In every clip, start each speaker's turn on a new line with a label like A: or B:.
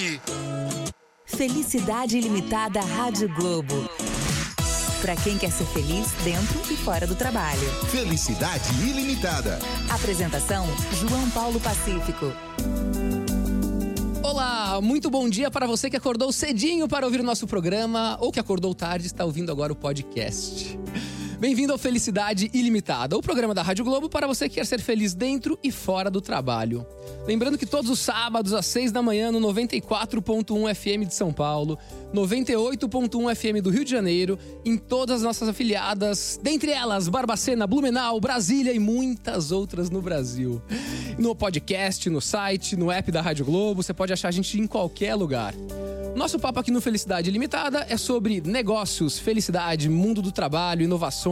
A: Aqui.
B: Felicidade Ilimitada Rádio Globo. Para quem quer ser feliz dentro e fora do trabalho.
A: Felicidade ilimitada.
B: Apresentação: João Paulo Pacífico.
C: Olá, muito bom dia para você que acordou cedinho para ouvir o nosso programa ou que acordou tarde e está ouvindo agora o podcast. Bem-vindo ao Felicidade Ilimitada, o programa da Rádio Globo para você que quer ser feliz dentro e fora do trabalho. Lembrando que todos os sábados às 6 da manhã no 94.1 FM de São Paulo, 98.1 FM do Rio de Janeiro, em todas as nossas afiliadas, dentre elas Barbacena, Blumenau, Brasília e muitas outras no Brasil. No podcast, no site, no app da Rádio Globo, você pode achar a gente em qualquer lugar. Nosso papo aqui no Felicidade Limitada é sobre negócios, felicidade, mundo do trabalho, inovações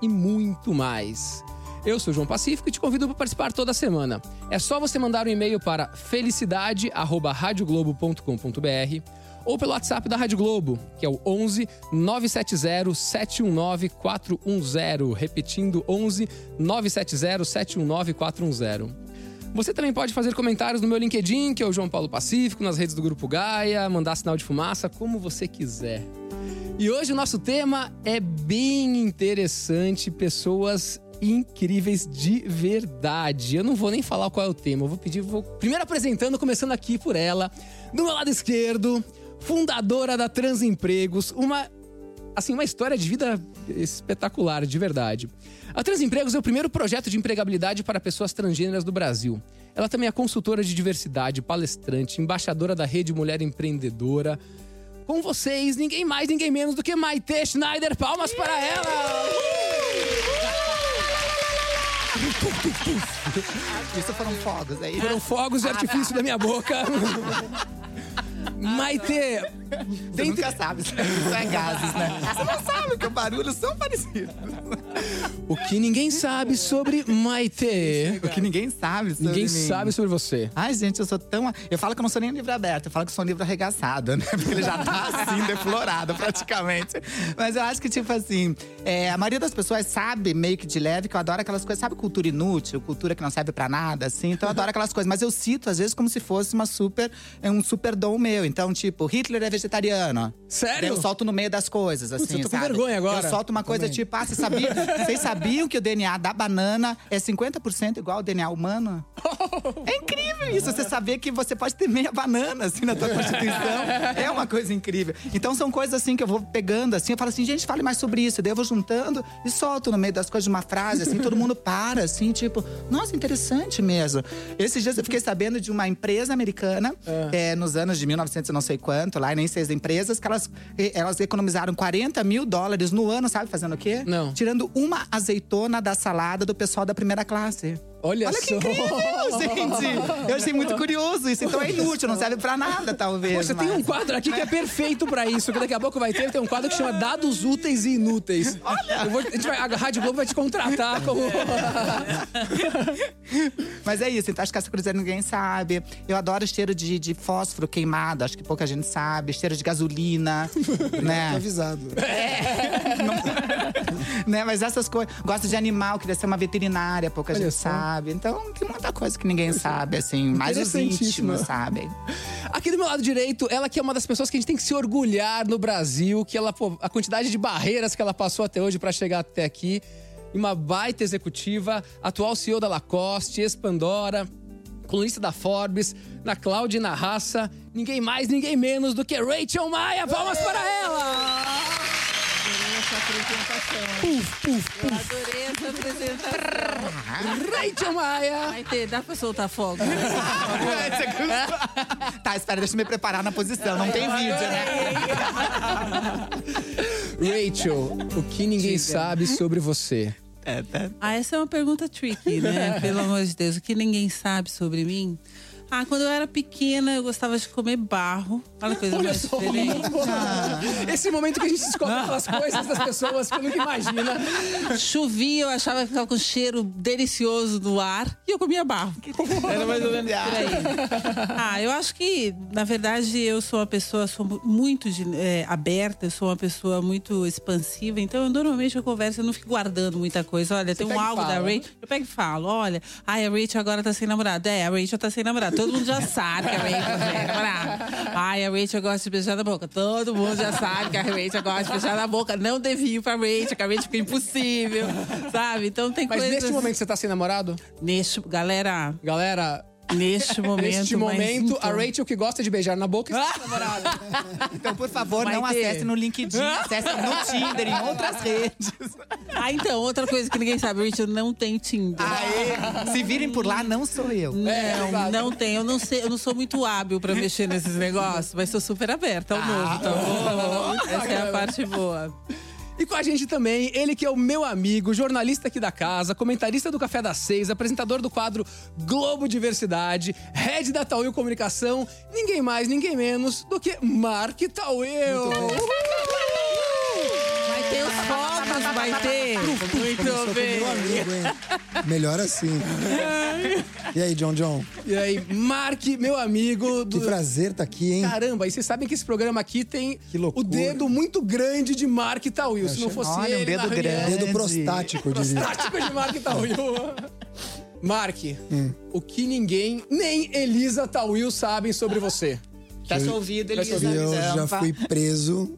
C: e muito mais. Eu sou João Pacífico e te convido para participar toda semana. É só você mandar um e-mail para felicidade@radioglobo.com.br ou pelo WhatsApp da Rádio Globo, que é o 11 970 719 410, repetindo 11 970 719 410. Você também pode fazer comentários no meu LinkedIn, que é o João Paulo Pacífico, nas redes do Grupo Gaia, mandar sinal de fumaça, como você quiser. E hoje o nosso tema é bem interessante, pessoas incríveis de verdade. Eu não vou nem falar qual é o tema, eu vou pedir, vou primeiro apresentando, começando aqui por ela, do meu lado esquerdo, fundadora da Transempregos, uma assim, uma história de vida espetacular, de verdade. A Transempregos é o primeiro projeto de empregabilidade para pessoas transgêneras do Brasil. Ela também é consultora de diversidade, palestrante, embaixadora da Rede Mulher Empreendedora. Com vocês, ninguém mais, ninguém menos do que Maite Schneider. Palmas para ela!
D: Isso foram fogos, é isso?
C: Foram fogos de artifício da minha boca. Maite,
D: Você
C: dentre-
D: nunca sabe, isso é gases, né? Você não sabe que os barulhos são parecidos.
C: o que ninguém sabe sobre Maite?
D: O que ninguém sabe sobre
C: Ninguém
D: mim.
C: sabe sobre você.
D: Ai, gente, eu sou tão. Eu falo que eu não sou nem um livro aberto, eu falo que sou um livro arregaçado, né? Porque ele já tá assim, deflorado praticamente. Mas eu acho que, tipo assim, é, a maioria das pessoas sabe meio que de leve que eu adoro aquelas coisas, sabe, cultura inútil, cultura que não serve pra nada, assim. Então eu adoro aquelas coisas. Mas eu cito, às vezes, como se fosse uma super, é um super dom meu. Então, tipo, Hitler é vegetariano.
C: Sério?
D: Daí Eu solto no meio das coisas, assim.
C: Putz, eu tô com
D: sabe?
C: vergonha agora.
D: Eu solto uma coisa
C: Também.
D: tipo, ah, vocês sabiam, vocês sabiam que o DNA da banana é 50% igual ao DNA humano? É incrível isso, você saber que você pode ter meia banana, assim, na tua constituição. É uma coisa incrível. Então, são coisas, assim, que eu vou pegando, assim. Eu falo assim, gente, fale mais sobre isso. Daí eu vou juntando e solto no meio das coisas de uma frase, assim. todo mundo para, assim, tipo… Nossa, interessante mesmo. Esses dias eu fiquei sabendo de uma empresa americana, é, nos anos de 1900 e não sei quanto, lá, e nem sei as empresas, que elas, elas economizaram 40 mil dólares no ano, sabe fazendo o quê?
C: Não.
D: Tirando uma azeitona da salada do pessoal da primeira classe.
C: Olha,
D: Olha que
C: só.
D: incrível, gente! Eu achei muito curioso isso. Então é inútil, não serve pra nada, talvez.
C: Poxa, tem
D: mas-
C: um quadro aqui que é perfeito pra isso. Que daqui a pouco vai ter, tem um quadro que chama Dados Úteis e Inúteis. Eu vou- a, gente vai- a Rádio Globo vai te contratar como.
D: Mas é isso, então acho que essa coisa ninguém sabe. Eu adoro cheiro de, de fósforo queimado, acho que pouca gente sabe. Cheiro de gasolina, né?
E: avisado.
D: né? Mas essas coisas. Gosto de animal, queria ser uma veterinária, pouca
C: Olha
D: gente
C: só.
D: sabe. Então tem muita coisa que ninguém sabe, assim. Mais os íntimos sabem.
C: Aqui do meu lado direito, ela que é uma das pessoas que a gente tem que se orgulhar no Brasil, que ela, pô, a quantidade de barreiras que ela passou até hoje pra chegar até aqui. Uma baita executiva, atual CEO da Lacoste, ex-Pandora, colunista da Forbes, na Cloud e na Raça. Ninguém mais, ninguém menos do que Rachel Maia. Palmas para ela! Puf, puf,
F: Eu adorei essa apresentação.
C: Rachel Maia!
F: Vai ter, dá pra soltar fogo.
D: tá, espera, deixa eu me preparar na posição. Não tem vídeo, né?
C: Rachel, o que ninguém sabe sobre você?
F: Ah, essa é uma pergunta tricky, né? Pelo amor de Deus, o que ninguém sabe sobre mim? Ah, quando eu era pequena, eu gostava de comer barro. Olha que coisa
C: Olha
F: mais
C: só.
F: diferente.
C: Esse momento que a gente descobre aquelas coisas das pessoas que nunca imagina.
F: Chovia, eu achava que ficava com cheiro delicioso no ar e eu comia barro. Era mais ou menos por aí. Ah, eu acho que, na verdade, eu sou uma pessoa sou mu- muito de- é, aberta, eu sou uma pessoa muito expansiva, então eu, normalmente eu converso, eu não fico guardando muita coisa. Olha, tem um álbum da. Rachel, eu pego e falo, olha, ai, a Rachel agora tá sem namorado. É, a Rachel tá sem namorado. Todo mundo já sabe que a Rachel namorado. Ai, a Rachel gosta de beijar na boca. Todo mundo já sabe que a Rachel gosta de beijar na boca. Não devia ir pra Rachel, que a Rachel fica impossível, sabe? Então tem
C: Mas
F: coisas...
C: neste momento você tá sem namorado?
F: Neste, galera,
C: Galera,
F: neste momento.
C: neste momento,
F: então-
C: a Rachel que gosta de beijar na boca está.
D: Então, por favor,
F: Vai
D: não
F: ter.
D: acesse no LinkedIn, acesse no Tinder, em outras redes.
F: Ah, então, outra coisa que ninguém sabe, a Rachel não tem Tinder.
D: Aê, se virem por lá, não sou eu.
C: É,
F: Não,
C: exato.
F: não tem. Eu não sei, eu não sou muito hábil pra mexer nesses negócios, mas sou super aberta ao novo, tá bom? Essa é a parte boa.
C: E com a gente também, ele que é o meu amigo, jornalista aqui da casa, comentarista do Café das Seis, apresentador do quadro Globo Diversidade, head da Tauil Comunicação, ninguém mais, ninguém menos do que Mark Tauil.
F: Os vai ter. Muito bem.
E: Amigo, hein? Melhor assim. E aí, John John?
C: E aí, Mark, meu amigo.
E: Que
C: Do...
E: prazer tá aqui, hein?
C: Caramba, e vocês sabem que esse programa aqui tem
E: Que
C: o dedo muito grande de Mark Tauil. Se não fosse
D: Olha, um
C: ele,
D: dedo
C: na reunião-
D: grande.
E: Dedo prostático, eu diria.
C: Tático de Mark Tauil. Mark, o que ninguém, nem Elisa Tauil sabem sobre você.
D: Tá ouvido,
C: Tá
D: Elisa.
E: Eu já fui preso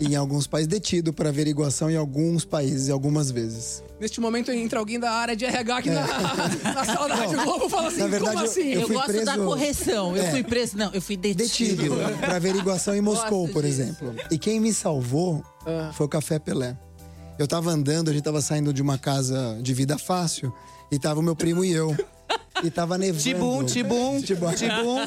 E: em alguns países, detido para averiguação em alguns países, e algumas vezes.
C: Neste momento entra alguém da área de RH aqui na, na sala da Rádio Globo e fala assim:
E: na verdade,
C: como assim?
E: eu
F: Eu,
E: fui
F: gosto
E: preso-
F: da correção. Eu
E: É.
F: fui preso. Não, eu fui detido.
E: Detido para averiguação em Moscou, por
F: disso.
E: exemplo. E quem me salvou foi o Café Pelé. Eu tava andando, a gente tava saindo de uma casa de vida fácil, e tava o meu primo e eu. E tava nevando.
D: Tibum, tibum,
E: Tibum.
D: tibum, tibum.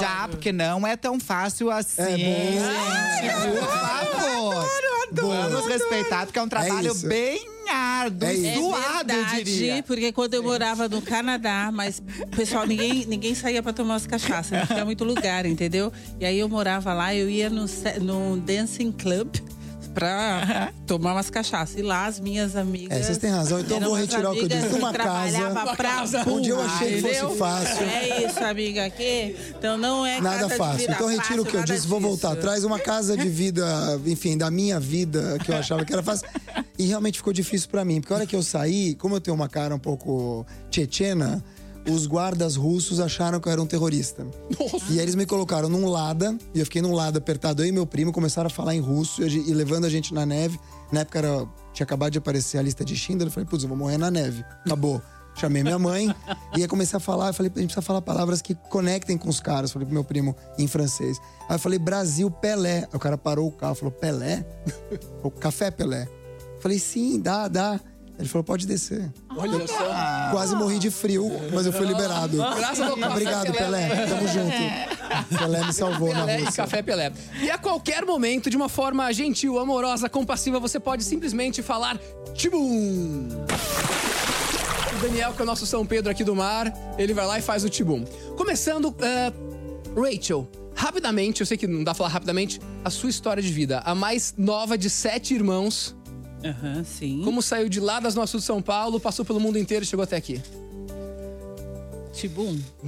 D: Já, porque não é tão fácil assim.
E: É
D: gente, por favor. Vamos respeitar, porque é um trabalho
E: isso.
D: bem árduo,
E: É isso.
F: É
D: suado, eu
F: verdade,
D: diria.
F: porque quando eu morava no Canadá, mas pessoal, ninguém, ninguém saía pra tomar umas cachaças, não tinha muito lugar, entendeu? E aí eu morava lá, eu ia no, no dancing club pra tomar umas cachaças. E lá as minhas amigas.
E: É, vocês têm razão, então eu vou retirar o que eu disse. Uma casa-
C: Uma
F: pra
C: casa.
F: burro,
E: Onde eu achei que fosse fácil.
F: É isso, amiga, aqui. Então não é
E: Nada fácil. Então retiro o que eu disse, vou
F: nada
E: voltar
F: disso.
E: atrás. Uma casa de vida, enfim, da minha vida, que eu achava que era fácil. E realmente ficou difícil pra mim. Porque a hora que eu saí, como eu tenho uma cara um pouco tchetchena, os guardas russos acharam que eu era um terrorista. E aí eles me colocaram num lada, e eu fiquei num lado apertado. Eu e meu primo começaram a falar em russo e, e levando a gente na neve. Na época era, tinha acabado de aparecer a lista de Schindler. Eu falei, putz, eu vou morrer na neve. Acabou. Chamei minha mãe e aí comecei a falar. Eu falei, a gente precisa falar palavras que conectem com os caras. Falei pro meu primo em francês. Aí eu falei, Brasil, Pelé. Aí o cara parou o carro falou, Pelé? O café Pelé. Eu falei, sim, dá, dá. Ele falou, pode descer.
C: Olha só.
E: Quase morri de frio, mas eu fui liberado.
C: Graças
E: Obrigado,
C: Pelé.
E: Pelé. Tamo junto. Pelé me salvou na
C: Pelé e
E: Rússia.
C: Café Pelé. E a qualquer momento, de uma forma gentil, amorosa, compassiva, você pode simplesmente falar Tibum! O Daniel, que é o nosso São Pedro aqui do mar, ele vai lá e faz o Tibum. Começando, eh, Rachel, rapidamente, eu sei que não dá pra falar rapidamente, a sua história de vida. A mais nova de sete irmãos.
F: Aham, sim.
C: Como saiu de lá das Sul de São Paulo, passou pelo mundo inteiro e chegou até aqui.
F: Tibum.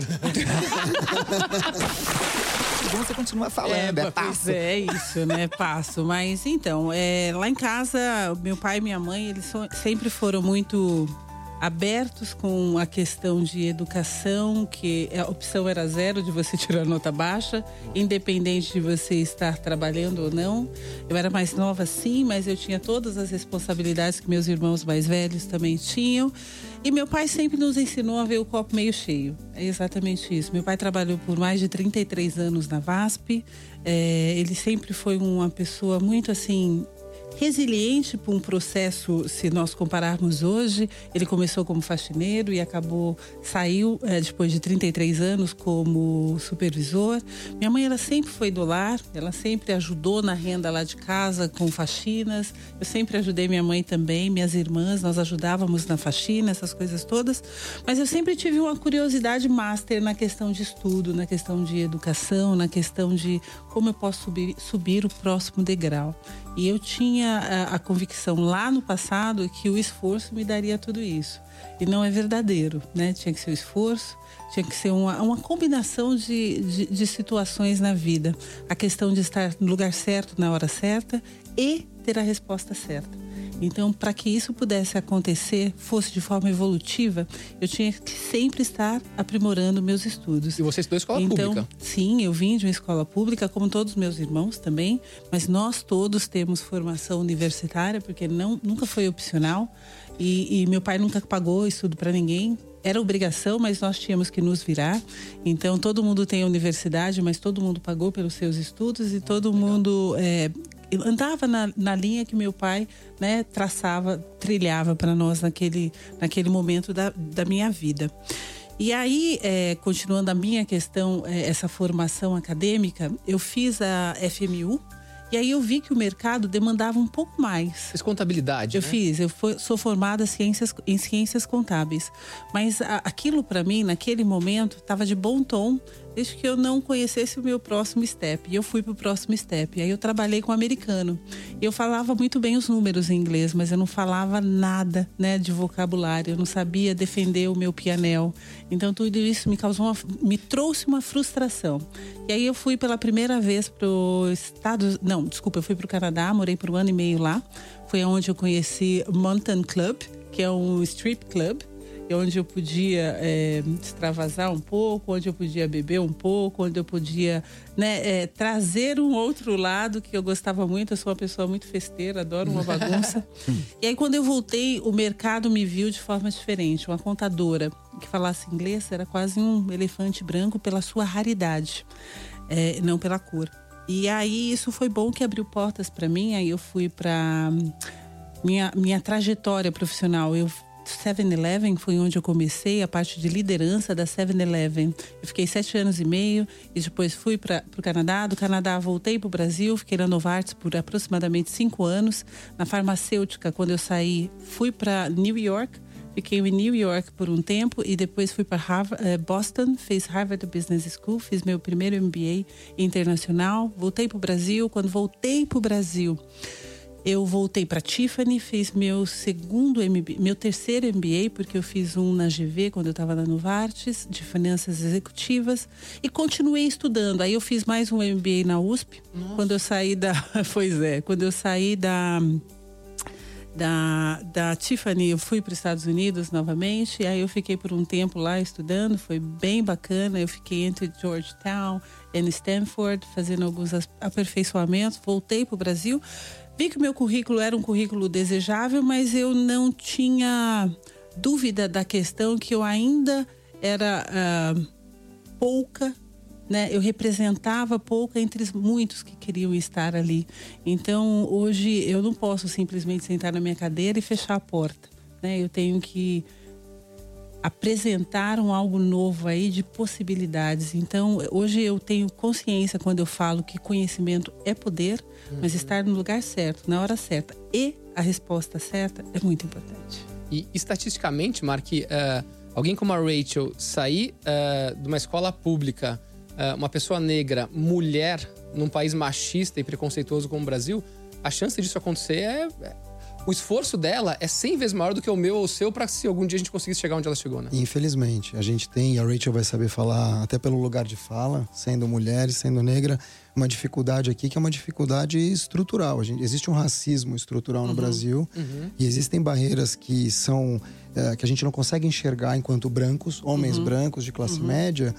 D: Tibum, você continua falando, é,
F: pois
D: passo.
F: é isso, né? Passo. Mas então, é, lá em casa, meu pai e minha mãe, eles sempre foram muito abertos com a questão de educação, que a opção era zero de você tirar nota baixa, independente de você estar trabalhando ou não. Eu era mais nova sim, mas eu tinha todas as responsabilidades que meus irmãos mais velhos também tinham. E meu pai sempre nos ensinou a ver o copo meio cheio. É exatamente isso. Meu pai trabalhou por mais de 33 anos na VASP. É, ele sempre foi uma pessoa muito assim resiliente para um processo, se nós compararmos hoje. Ele começou como faxineiro e acabou, saiu eh, depois de 33 anos como supervisor. Minha mãe, ela sempre foi do lar, ela sempre ajudou na renda lá de casa com faxinas. Eu sempre ajudei minha mãe também, minhas irmãs, nós ajudávamos na faxina, essas coisas todas. Mas eu sempre tive uma curiosidade master na questão de estudo, na questão de educação, na questão de como eu posso subir, subir o próximo degrau. E eu tinha a, a convicção lá no passado que o esforço me daria tudo isso. E não é verdadeiro, né? Tinha que ser o esforço, tinha que ser uma, uma combinação de, de, de situações na vida. A questão de estar no lugar certo, na hora certa e ter a resposta certa. Então, para que isso pudesse acontecer, fosse de forma evolutiva, eu tinha que sempre estar aprimorando meus estudos.
C: E você estudou escola
F: então,
C: pública?
F: Sim, eu vim de uma escola pública, como todos os meus irmãos também, mas nós todos temos formação universitária, porque não, nunca foi opcional. E, e meu pai nunca pagou estudo para ninguém. Era obrigação, mas nós tínhamos que nos virar. Então, todo mundo tem universidade, mas todo mundo pagou pelos seus estudos e todo mundo é, andava na, na linha que meu pai né, traçava, trilhava para nós naquele, naquele momento da, da minha vida. E aí, é, continuando a minha questão, é, essa formação acadêmica, eu fiz a FMU. E aí eu vi que o mercado demandava um pouco mais.
C: Fiz contabilidade,
F: Eu
C: né?
F: fiz, eu fui- sou formada ciências, em ciências contábeis. Mas a- aquilo para mim, naquele momento, estava de bom tom, desde que eu não conhecesse o meu próximo step. E eu fui para o próximo step. Aí eu trabalhei com americano. E eu falava muito bem os números em inglês, mas eu não falava nada né, de vocabulário. Eu não sabia defender o meu pianel. Então tudo isso me causou uma, me trouxe uma frustração. E aí eu fui pela primeira vez para os Estados. Não, desculpa, eu fui para o Canadá, morei por um ano e meio lá. Foi onde eu conheci Mountain Club, que é um strip club onde eu podia é, extravasar um pouco, onde eu podia beber um pouco, onde eu podia né, é, trazer um outro lado que eu gostava muito. Eu sou uma pessoa muito festeira, adoro uma bagunça. e aí, quando eu voltei, o mercado me viu de forma diferente. Uma contadora que falasse inglês era quase um elefante branco pela sua raridade, é, não pela cor. E aí, isso foi bom que abriu portas para mim. Aí, eu fui para minha, minha trajetória profissional. Eu 7-Eleven foi onde eu comecei a parte de liderança da 7-Eleven. Eu fiquei sete anos e meio e depois fui para o Canadá. Do Canadá voltei para o Brasil, fiquei na Novartis por aproximadamente cinco anos. Na farmacêutica, quando eu saí, fui para New York. Fiquei em New York por um tempo e depois fui para Boston, fiz Harvard Business School, fiz meu primeiro MBA internacional. Voltei para o Brasil. Quando voltei para o Brasil, eu voltei para Tiffany, fiz meu segundo MBA, meu terceiro MBA, porque eu fiz um na GV quando eu estava na Novartis, de finanças executivas, e continuei estudando. Aí eu fiz mais um MBA na USP, quando eu saí da, pois é, quando eu saí da da, da Tiffany, eu fui para os Estados Unidos novamente, aí eu fiquei por um tempo lá estudando, foi bem bacana. Eu fiquei entre Georgetown e Stanford, fazendo alguns aperfeiçoamentos. Voltei para o Brasil, vi que meu currículo era um currículo desejável, mas eu não tinha dúvida da questão que eu ainda era ah, pouca né, eu representava pouco entre os muitos que queriam estar ali. Então, hoje eu não posso simplesmente sentar na minha cadeira e fechar a porta. Né? Eu tenho que apresentar um algo novo aí de possibilidades. Então, hoje eu tenho consciência quando eu falo que conhecimento é poder, mas estar no lugar certo, na hora certa e a resposta certa é muito importante.
C: E estatisticamente, Mark, eh, alguém como a Rachel sair eh, de uma escola pública, eh, uma pessoa negra, mulher, num país machista e preconceituoso como o Brasil, a chance disso acontecer é. É- O esforço dela é 100 vezes maior do que o meu ou o seu para se algum dia a gente conseguisse chegar onde ela chegou, né?
E: Infelizmente, a gente tem, e a Rachel vai saber falar, até pelo lugar de fala, sendo mulher e sendo negra, uma dificuldade aqui que é uma dificuldade estrutural. A gente, existe um racismo estrutural no Brasil e existem barreiras que são eh, que a gente não consegue enxergar enquanto brancos, homens brancos de classe média.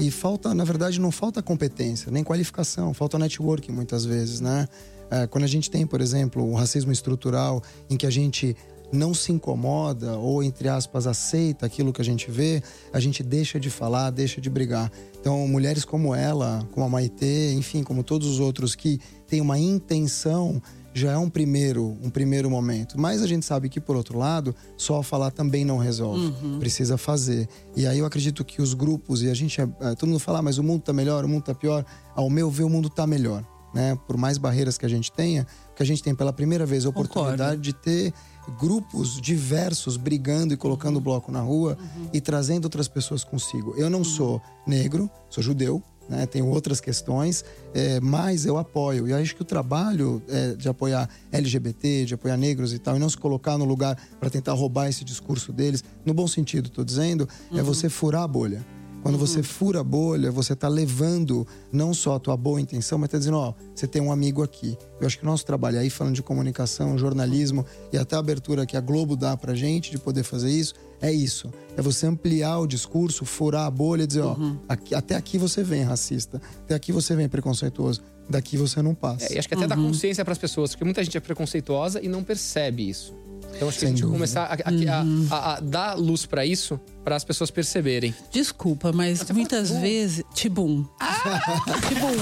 E: E falta, na verdade, não falta competência, nem qualificação, falta networking muitas vezes, né? Eh, quando a gente tem, por exemplo, o racismo estrutural em que a gente não se incomoda ou, entre aspas, aceita aquilo que a gente vê, a gente deixa de falar, deixa de brigar. Então, mulheres como ela, como a Maitê, enfim, como todos os outros que têm uma intenção já é um primeiro, um primeiro momento. Mas a gente sabe que, por outro lado, só falar também não resolve. Precisa fazer. E aí eu acredito que os grupos, e a gente, é- é, todo mundo fala, "Ah, mas o mundo tá melhor, o mundo tá pior. Ao meu ver, o mundo tá melhor. Né? Por mais barreiras que a gente tenha, que a gente tem pela primeira vez a oportunidade de ter grupos diversos brigando e colocando o bloco na rua e trazendo outras pessoas consigo. Eu não sou negro, sou judeu, né? tenho outras questões, é, mas eu apoio. E acho que o trabalho é, de apoiar LGBT, de apoiar negros e tal, e não se colocar no lugar para tentar roubar esse discurso deles, no bom sentido, estou dizendo, é você furar a bolha. Quando você fura a bolha, você tá levando não só a tua boa intenção, mas tá dizendo, ó, você tem um amigo aqui. Eu acho que o nosso trabalho aí, falando de comunicação, jornalismo e até a abertura que a Globo dá pra gente de poder fazer isso, é isso. É você ampliar o discurso, furar a bolha e dizer, ó, aqui- até aqui você vem racista, até aqui você vem preconceituoso, daqui você não passa.
C: É, e acho que até dá consciência pras pessoas, porque muita gente é preconceituosa e não percebe isso. Então acho que a
E: Sem
C: gente
E: dúvida.
C: começar a, a- a- a- a dar luz pra isso, para as pessoas perceberem.
F: Desculpa, mas muitas vezes. Tibum. Tibum.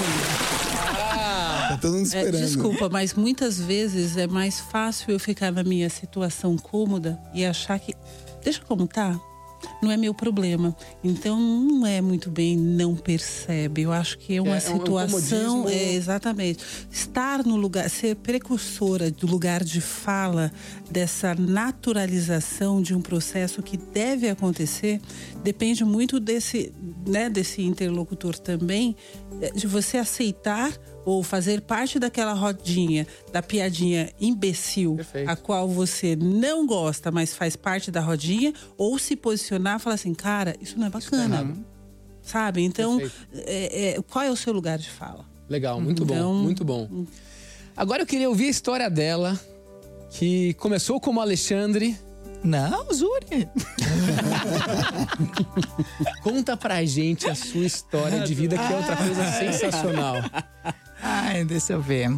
E: Tá todo mundo
F: É,
E: esperando.
F: desculpa, mas muitas vezes é mais fácil eu ficar na minha situação cômoda e achar que. Deixa como tá. Não é meu problema. Então não é muito bem, não percebe. Eu acho que é uma
C: É, é um- é um
F: situação.
C: comodismo.
F: É, exatamente. Estar no lugar, ser precursora do lugar de fala, dessa naturalização de um processo que deve acontecer, depende muito desse, né, desse interlocutor também, eh, de você aceitar ou fazer parte daquela rodinha, da piadinha imbecil,
C: Perfeito.
F: a qual você não gosta, mas faz parte da rodinha, ou se posicionar e falar assim, cara, isso não é bacana. Sabe? Então, é- é, qual é o seu lugar de fala?
C: Legal, muito bom,
F: Então-
C: muito bom. Agora eu queria ouvir a história dela, que começou como Alexandre.
D: Não, jure.
C: Conta pra gente a sua história de vida, que é outra coisa sensacional.
D: Ai, deixa eu ver.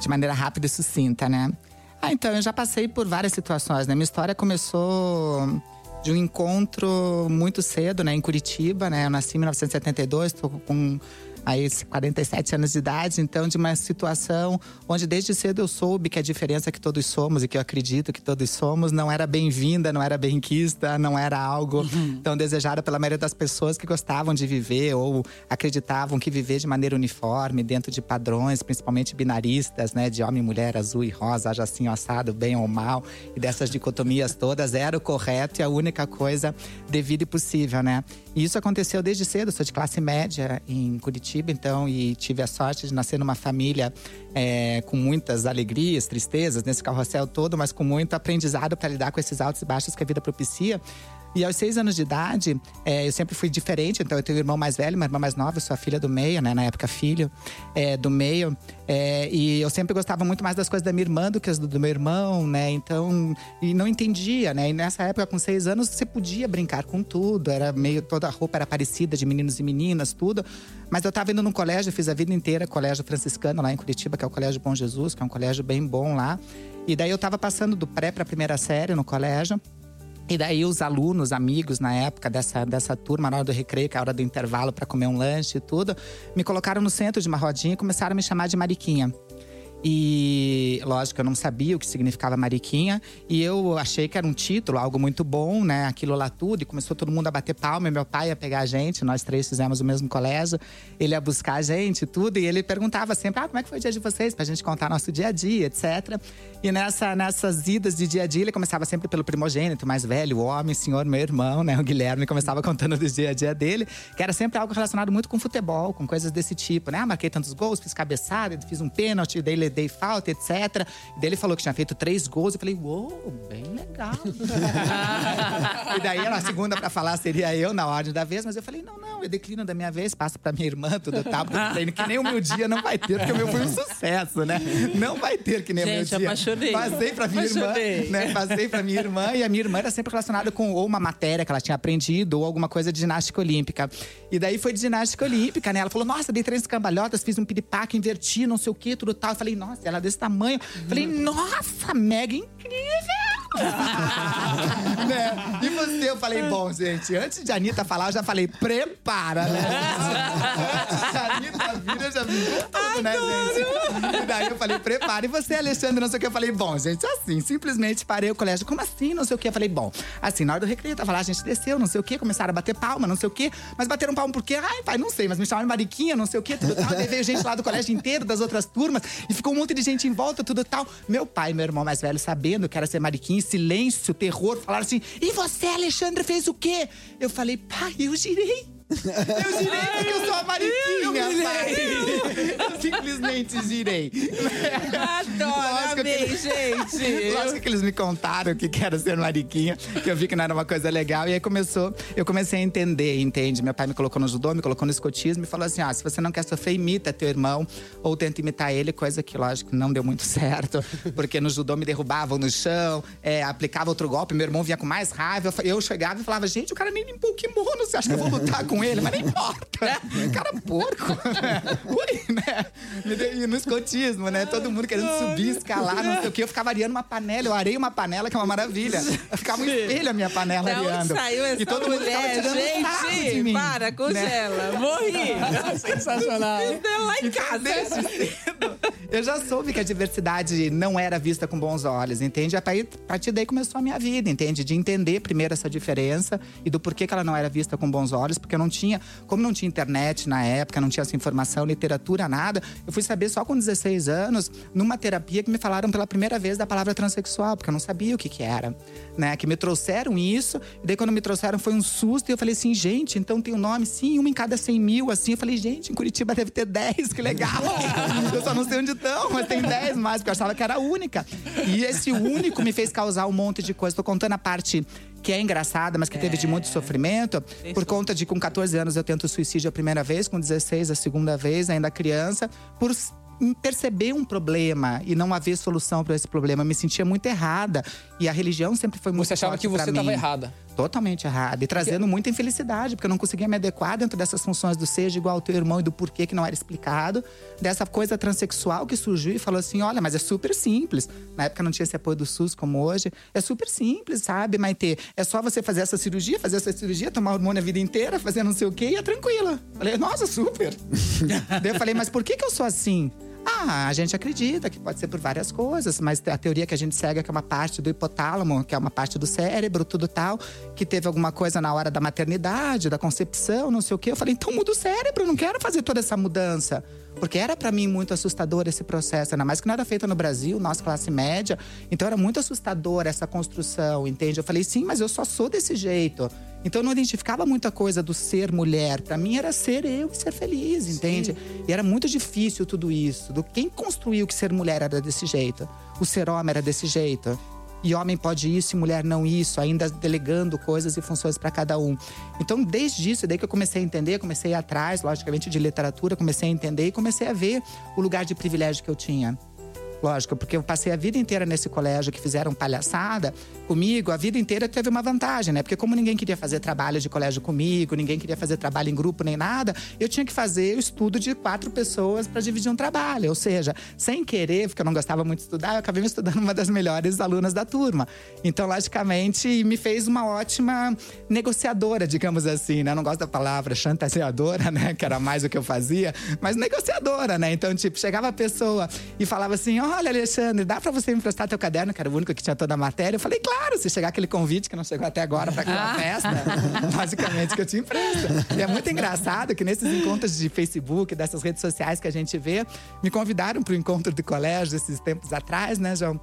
D: De maneira rápida e sucinta, né? Ah, então, eu já passei por várias situações, né? Minha história começou de um encontro muito cedo, né? Em Curitiba, né? Eu nasci em 1972, tô com aí 47 anos de idade, então de uma situação onde desde cedo eu soube que a diferença que todos somos e que eu acredito que todos somos não era bem-vinda, não era bem-quista, não era algo tão desejado pela maioria das pessoas que gostavam de viver ou acreditavam que viver de maneira uniforme, dentro de padrões, principalmente binaristas, né, de homem, mulher, azul e rosa, haja assim, assado, bem ou mal, e dessas dicotomias todas, era o correto e a única coisa devida e possível, né? E isso aconteceu desde cedo, eu sou de classe média em Curitiba, então, e tive a sorte de nascer numa família é, com muitas alegrias, tristezas, nesse carrossel todo, mas com muito aprendizado para lidar com esses altos e baixos que a vida propicia. E aos seis anos de idade, é, eu sempre fui diferente. Então, eu tenho um irmão mais velho, uma irmã mais nova. Eu sou a filha do meio, né? Na época, filho é, do meio. É, e eu sempre gostava muito mais das coisas da minha irmã do que as do, do meu irmão, né? Então, e não entendia, né? E nessa época, com seis anos, você podia brincar com tudo. Era meio… Toda a roupa era parecida, de meninos e meninas, tudo. Mas eu estava indo num colégio, fiz a vida inteira colégio franciscano lá em Curitiba, que é o Colégio Bom Jesus, que é um colégio bem bom lá. E daí eu estava passando do pré para a primeira série no colégio. E daí os alunos, amigos na época dessa, dessa turma, na hora do recreio, que é a hora do intervalo para comer um lanche e tudo, me colocaram no centro de uma rodinha e começaram a me chamar de Mariquinha. E lógico, eu não sabia o que significava Mariquinha. E eu achei que era um título, algo muito bom, né? Aquilo lá tudo. E começou todo mundo a bater palma. E meu pai ia pegar a gente, nós três fizemos o mesmo colégio. Ele ia buscar a gente tudo. E ele perguntava sempre: ah, como é que foi o dia de vocês? Pra gente contar nosso dia a dia, etc. E nessa, nessas idas de dia a dia, ele começava sempre pelo primogênito, mais velho, o homem, senhor, meu irmão, né? O Guilherme começava contando do dia a dia dele, que era sempre algo relacionado muito com futebol, com coisas desse tipo, né? Ah, marquei tantos gols, fiz cabeçada, fiz um pênalti, daí dei falta, etc. E daí ele falou que tinha feito três gols. Eu falei, uou, bem legal. e daí a segunda pra falar seria eu na ordem da vez, mas eu falei, não, não, eu declino da minha vez, passo pra minha irmã, tudo tal, porque eu falei, que nem o meu dia não vai ter, porque o meu foi um sucesso, né? Não vai ter que nem
F: Gente,
D: o meu dia.
F: apaixonei.
D: Passei pra minha
F: Apaixonei.
D: irmã, né? Passei pra minha irmã e a minha irmã era sempre relacionada com ou uma matéria que ela tinha aprendido ou alguma coisa de ginástica olímpica. E daí foi de ginástica olímpica, né? Ela falou: Nossa, dei três cambalhotas, fiz um piripaque, inverti, não sei o que, tudo tal. Eu falei: Nossa, ela é desse tamanho. Falei: Nossa, mega incrível! né? E você, eu falei, bom, gente, antes de Anitta falar, eu já falei, prepara, né? antes de Anitta vida eu já com tudo, né, gente? E daí eu falei, prepare você, Alexandre, não sei o que. Eu falei, bom, gente, assim, simplesmente parei o colégio. Como assim, não sei o que? Eu falei, bom, assim, na hora do recreio, tava lá, a gente desceu, não sei o que, começaram a bater palma, não sei o que. Mas bateram palma por quê? Ai, pai, não sei, mas me chamaram de Mariquinha, não sei o que, tudo tal. Daí veio gente lá do colégio inteiro, das outras turmas, e ficou um monte de gente em volta, tudo tal. Meu pai e meu irmão mais velho, sabendo que era ser Mariquinha, silêncio, terror, falaram assim: e você, Alexandre, fez o quê? Eu falei, pai, eu girei. Eu girei porque eu sou a Mariquinha, pai. Eu simplesmente girei.
F: Adoro,
D: Lógico
F: amei,
D: que-
F: gente.
D: Lógico que eles me contaram que que era ser mariquinha, que eu vi que não era uma coisa legal. E aí começou, eu comecei a entender, entende? Meu pai me colocou no judô, me colocou no escotismo e falou assim: ah, se você não quer sofrer, imita teu irmão ou tenta imitar ele, coisa que, lógico, não deu muito certo, porque no judô me derrubavam no chão, é, aplicava outro golpe, meu irmão vinha com mais raiva. Eu Eu chegava e falava, gente, o cara nem limpou o kimono, você acha que eu vou lutar com ele? Mas nem importa. Cara porco. Ui, né? E no escotismo, né? Todo mundo querendo subir, escalar, não sei o quê. Eu ficava areando uma panela, eu arei uma panela, que é uma maravilha. Ficava um espelho a minha panela
F: Da onde
D: areando.
F: saiu essa
D: e todo mundo ficava
F: mulher,
D: tirando sarro de
F: gente?
D: mim.
F: Para,
D: né?
F: congela. Morri.
C: Sensacional.
F: Isso é lá em
D: Então,
F: casa.
D: eu já soube que a diversidade não era vista com bons olhos, entende? A partir- a partir daí começou a minha vida, entende? De entender primeiro essa diferença e do porquê que ela não era vista com bons olhos, porque eu não tinha, como não tinha internet na época, não tinha essa informação, literatura, nada, eu fui saber só com 16 anos, numa terapia que me falaram pela primeira vez da palavra transexual, porque eu não sabia o que que era, né? Que me trouxeram isso, e daí quando me trouxeram foi um susto, e eu falei assim, gente, então tem um nome, sim, uma em cada 100 mil, assim. Eu falei, gente, em Curitiba deve ter 10, que legal. eu só não sei onde estão, mas tem 10 mais, porque eu achava que era a única. E esse único me fez causar um monte de coisa. Tô contando a parte que é engraçada, mas que teve de muito sofrimento, por conta de com 14 anos eu tento suicídio a primeira vez, com 16 a segunda vez, ainda criança, por perceber um problema e não haver solução para esse problema. Eu me sentia muito errada e a religião sempre foi muito
C: Você achava que você estava errada.
D: Totalmente errada. E trazendo muita infelicidade, porque eu não conseguia me adequar dentro dessas funções do seja igual ao teu irmão e do porquê que não era explicado. Dessa coisa transexual que surgiu e falou assim: olha, mas é super simples. Na época não tinha esse apoio do SUS como hoje. É super simples, sabe, Maitê? É só você fazer essa cirurgia, fazer essa cirurgia, tomar hormônio a vida inteira, fazer não sei o quê e é tranquila. Falei, nossa, super. Daí eu falei, mas por que, que eu sou assim? Ah, a gente acredita que pode ser por várias coisas, mas a teoria que a gente segue é que é uma parte do hipotálamo, que é uma parte do cérebro, tudo tal, que teve alguma coisa na hora da maternidade, da concepção, não sei o quê. Eu falei, então muda o cérebro, não quero fazer toda essa mudança. Porque era pra mim muito assustador esse processo, ainda mais que não era feito no Brasil, nossa classe média. Então era muito assustador essa construção, entende? Eu falei, sim, mas eu só sou desse jeito. Então eu não identificava muita coisa do ser mulher. Pra mim era ser eu e ser feliz, entende? E era muito difícil tudo isso. Do quem construiu que ser mulher era desse jeito? O ser homem era desse jeito? E homem pode isso e mulher não isso, ainda delegando coisas e funções para cada um. Então, desde isso, daí que eu comecei a entender, comecei atrás, logicamente, de literatura, comecei a entender e comecei a ver o lugar de privilégio que eu tinha. Lógico, porque eu passei a vida inteira nesse colégio que fizeram palhaçada comigo, a vida inteira teve uma vantagem, né? Porque como ninguém queria fazer trabalho de colégio comigo, ninguém queria fazer trabalho em grupo nem nada, eu tinha que fazer o estudo de quatro pessoas para dividir um trabalho. Ou seja, sem querer, porque eu não gostava muito de estudar, eu acabei me estudando uma das melhores alunas da turma. Então, logicamente, me fez uma ótima negociadora, digamos assim, né? Eu não gosto da palavra chantageadora, né? Que era mais o que eu fazia, mas negociadora, né? Então, tipo, chegava a pessoa e falava assim: Olha, Alexandre, dá pra você me emprestar teu caderno, que era o único que tinha toda a matéria? Eu falei, claro, se chegar aquele convite que não chegou até agora pra aquela festa, basicamente que eu te empresto. E é muito engraçado que nesses encontros de Facebook, dessas redes sociais que a gente vê, me convidaram pro encontro de colégio esses tempos atrás, né, João?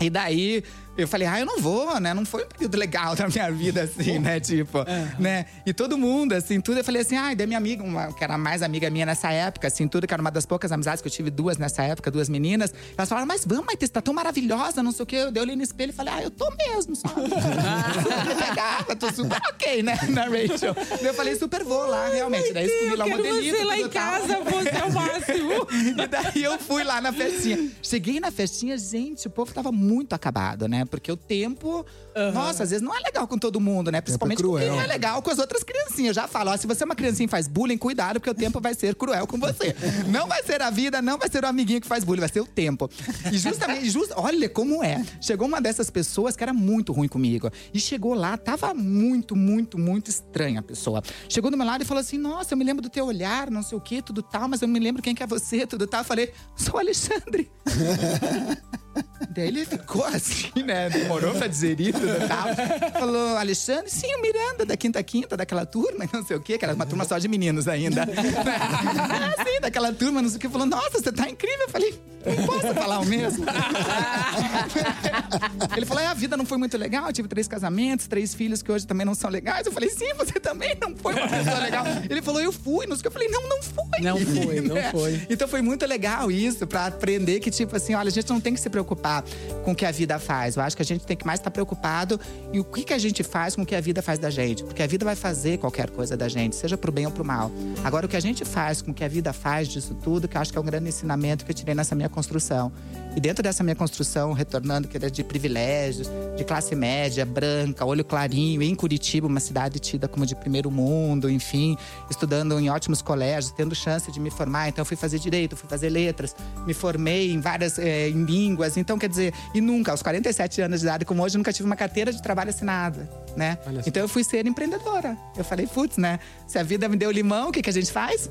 D: E daí eu falei, ah, eu não vou, né? Não foi um período legal da minha vida, assim, né? Tipo, né? E todo mundo, assim, tudo. Eu falei assim, ai, da minha amiga, uma, que era mais amiga minha nessa época, assim, tudo, que era uma das poucas amizades que eu tive duas nessa época, duas meninas. Elas falaram, mas vamos, Maite, você tá tão maravilhosa, não sei o quê. Eu dei olhei no espelho e falei, ah, eu tô mesmo, sabe? Me pegava, tô super ok, né? Na Rachel. Eu falei, super vou lá, realmente. Daí escolhi lá
F: quero
D: modelito.
F: você lá em casa, você é o máximo.
D: E daí eu fui lá na festinha. Cheguei na festinha, gente, o povo tava muito acabado, né? Porque o tempo Nossa, às vezes não é legal com todo mundo, né? Principalmente com quem
E: cruel.
D: não é legal com as outras criancinhas. Eu já falo, ó, se você é uma criancinha e faz bullying, cuidado, porque o tempo vai ser cruel com você. Não vai ser a vida, não vai ser o amiguinho que faz bullying, vai ser o tempo. E justamente, just, olha como é. Chegou uma dessas pessoas que era muito ruim comigo. E chegou lá, tava muito, muito, muito estranha a pessoa. Chegou do meu lado e falou assim: Nossa, eu me lembro do teu olhar, não sei o que, tudo tal, mas eu não me lembro quem que é você, tudo tal. Eu falei, sou o Alexandre. Daí ele ficou assim, né? Demorou pra digerir tudo tal. Falou, Alexandre, sim, o Miranda, da Quinta Quinta, daquela turma, não sei o quê, era uma turma só de meninos ainda. ah, sim, daquela turma, não sei o quê. Falou, nossa, você tá incrível. Eu falei, não posso falar o mesmo. ele falou, é, a vida não foi muito legal, eu tive três casamentos, três filhos que hoje também não são legais. Eu falei, sim, você também não foi uma pessoa legal. Ele falou, eu fui, não sei o que. Eu falei, não, não foi.
C: Não foi, não
D: Né?
C: foi.
D: Então foi muito legal isso, pra aprender que, tipo assim, olha, a gente não tem que se preocupar com o que a vida faz. Eu acho que a gente tem que mais estar preocupado em o que, que a gente faz com o que a vida faz da gente. Porque a vida vai fazer qualquer coisa da gente, seja pro bem ou pro mal. Agora, o que a gente faz com o que a vida faz disso tudo, que eu acho que é um grande ensinamento que eu tirei nessa minha construção. E dentro dessa minha construção, retornando, que era de privilégios, de classe média, branca, olho clarinho, em Curitiba, uma cidade tida como de primeiro mundo, enfim, estudando em ótimos colégios, tendo chance de me formar. Então, eu fui fazer direito, fui fazer letras, me formei em várias eh, em línguas. Então, quer dizer, e nunca, aos 47 anos de idade, como hoje, nunca tive uma carteira de trabalho assinada, né? Então, eu fui ser empreendedora. Eu falei, putz, né? Se a vida me deu limão, o que, que a gente faz?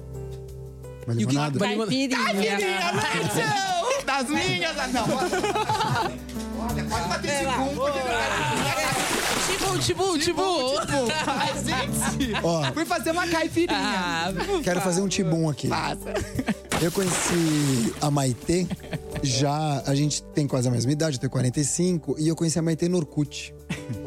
E: Uma
C: E o que-
E: limonada.
F: Caipirinha.
D: Caipirinha, Rachel! Das minhas! ah, Não, olha, pode bater esse porque
F: Tibu, tibu, tibu.
D: Ai, gente!
E: Ó.
D: Fui fazer uma caipirinha.
F: Ah,
E: Quero fazer um tibum aqui.
D: Passa.
E: Eu conheci a Maitê, já a gente tem quase a mesma idade, eu tenho 45, e eu conheci a Maitê no Orkut.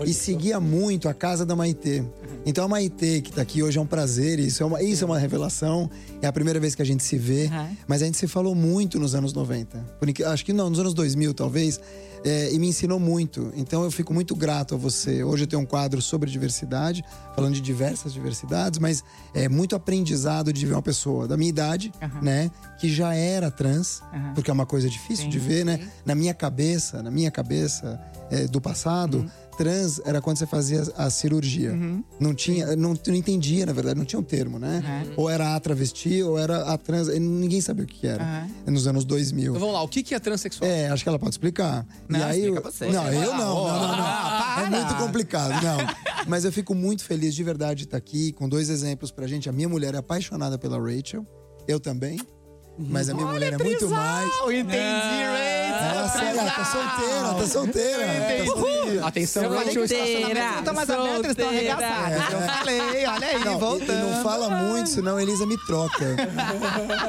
E: E seguia muito a casa da Maitê. Então a Maitê, que tá aqui hoje, é um prazer, isso é uma, isso é uma revelação. É a primeira vez que a gente se vê,
D: Uhum.
E: mas a gente se falou muito nos anos 90. Por inque- acho que não, nos anos 2000 talvez, é, e me ensinou muito. Então eu fico muito grato a você. Hoje eu tenho um quadro sobre diversidade, falando de diversas diversidades, mas é muito aprendizado de ver uma pessoa da minha idade, né, que já era trans,
D: Aham.
E: porque é uma coisa difícil de ver, né? Na minha cabeça, na minha cabeça é, do passado,
D: Uhum.
E: Trans era quando você fazia a cirurgia. Não tinha, não, não entendia, na verdade, não tinha um termo, né? Ou era a travesti, ou era a trans, e ninguém sabia o que era.
D: Aham.
E: Nos anos 2000.
C: Então vamos lá, o que que é transexual?
E: É, acho que ela pode explicar.
D: Não,
E: e aí,
D: explica
E: eu-
D: você.
E: Não, eu não,
D: Ah,
E: não, não, não.
D: ah,
E: É muito complicado, não. Mas eu fico muito feliz de verdade de estar aqui com dois exemplos pra gente. A minha mulher é apaixonada pela Rachel, eu também. Mas a minha mulher é muito mais.
D: Entendi, Ray.
E: Nossa, ela tá solteira, tá solteira.
C: Atenção,
D: Eu falei que não estão mais abertos, eles estão
F: solteira.
D: arregaçados. Eu falei, olha aí,
E: Não,
D: voltando.
E: e não fala muito, senão a Elisa me troca.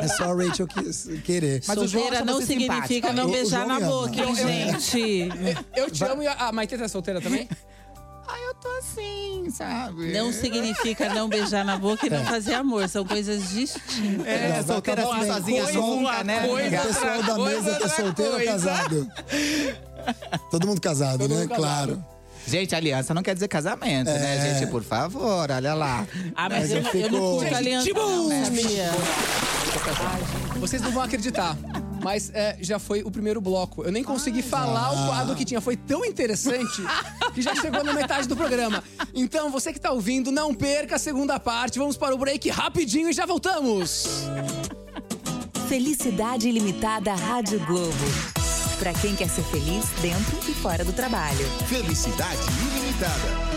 E: É só a Rachel que- querer.
D: Mas o
F: Solteira não significa
D: simpática.
F: não
E: O- o
F: beijar na boca, hein, gente?
C: Eu te amo e a a Maitê tá solteira também?
D: Ah, eu tô assim, sabe?
F: Não significa não beijar na boca e não fazer amor. São coisas distintas.
D: É,
E: vai
D: solteira
E: bem.
D: sozinha,
F: uma
D: né?
F: coisa.
E: O pessoal da mesa que é
F: outra
E: solteiro ou casado? Todo mundo casado,
C: Todo
E: né?
C: mundo casado.
E: Claro.
D: Gente, aliança não quer dizer casamento, né, gente? Por favor, olha lá.
F: Ah, mas
E: Mas
F: eu,
E: eu
F: eu
E: fico-
F: não curto aliança,
C: tipo,
F: não, sabia?
C: Vocês não vão acreditar. Mas é, já foi o primeiro bloco. Eu nem consegui falar o quadro que tinha. Foi tão interessante que já chegou na metade do programa. Então, você que tá ouvindo, não perca a segunda parte. Vamos para o break rapidinho e já voltamos.
B: Felicidade ilimitada Rádio Globo. Pra quem quer ser feliz dentro e fora do trabalho.
A: Felicidade ilimitada.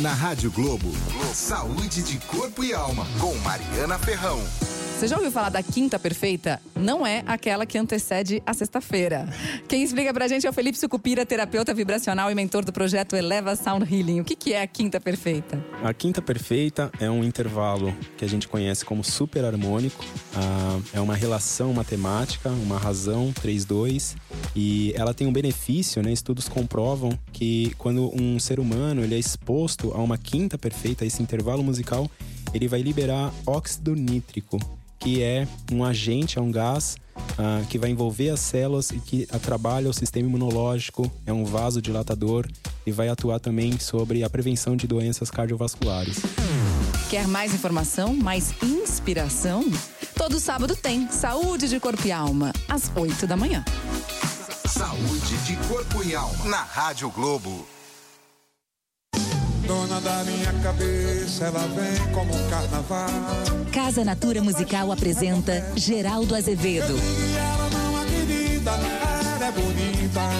A: Na Rádio Globo, saúde de corpo e alma, com Mariana Ferrão.
G: Você já ouviu falar da quinta perfeita? Não é aquela que antecede a sexta-feira. Quem explica pra gente é o Felipe Sucupira, terapeuta vibracional e mentor do projeto Eleva Sound Healing. O que, que é a quinta perfeita?
H: A quinta perfeita é um intervalo que a gente conhece como super harmônico. Ah, é uma relação matemática, uma razão 3-2. E ela tem um benefício, né? Estudos comprovam que quando um ser humano ele é exposto a uma quinta perfeita, esse intervalo musical, ele vai liberar óxido nítrico, que é um agente, é um gás ah, que vai envolver as células e que trabalha o sistema imunológico, é um vasodilatador e vai atuar também sobre a prevenção de doenças cardiovasculares.
G: Quer mais informação, mais inspiração? Todo sábado tem Saúde de Corpo e Alma, às 8 da manhã.
A: Saúde de corpo e alma. Na Rádio Globo.
I: Dona da minha cabeça, ela vem como um carnaval.
B: Casa Natura Musical apresenta Geraldo Azevedo.
I: Ela não é querida, ela é bonita.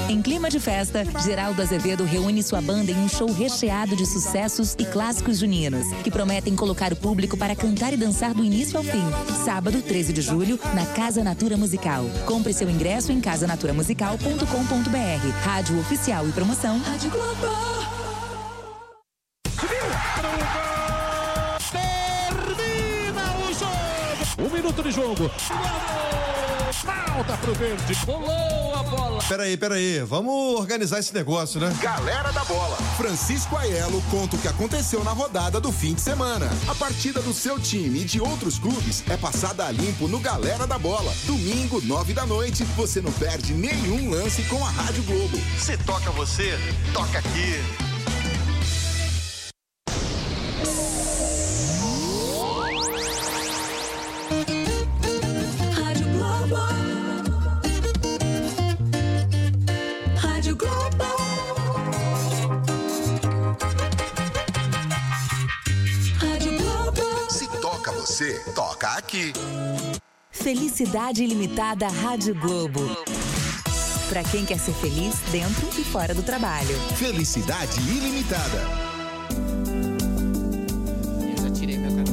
B: Em clima de festa, Geraldo Azevedo reúne sua banda em um show recheado de sucessos e clássicos juninos, que prometem colocar o público para cantar e dançar do início ao fim. Sábado, 13 de julho, na Casa Natura Musical. Compre seu ingresso em casanaturamusical.com.br. Rádio oficial e promoção. Rádio Globo.
J: Um minuto de jogo. Falta pro verde. Rolou a bola.
K: Peraí, peraí. Vamos organizar esse negócio, né?
A: Galera da Bola. Francisco Aiello conta o que aconteceu na rodada do fim de semana. A partida do seu time e de outros clubes é passada a limpo no Galera da Bola. Domingo, nove da noite, você não perde nenhum lance com a Rádio Globo.
L: Se toca você, toca aqui.
A: Você, toca aqui.
B: Felicidade Ilimitada Rádio Globo. Para quem quer ser feliz dentro e fora do trabalho.
A: Felicidade ilimitada.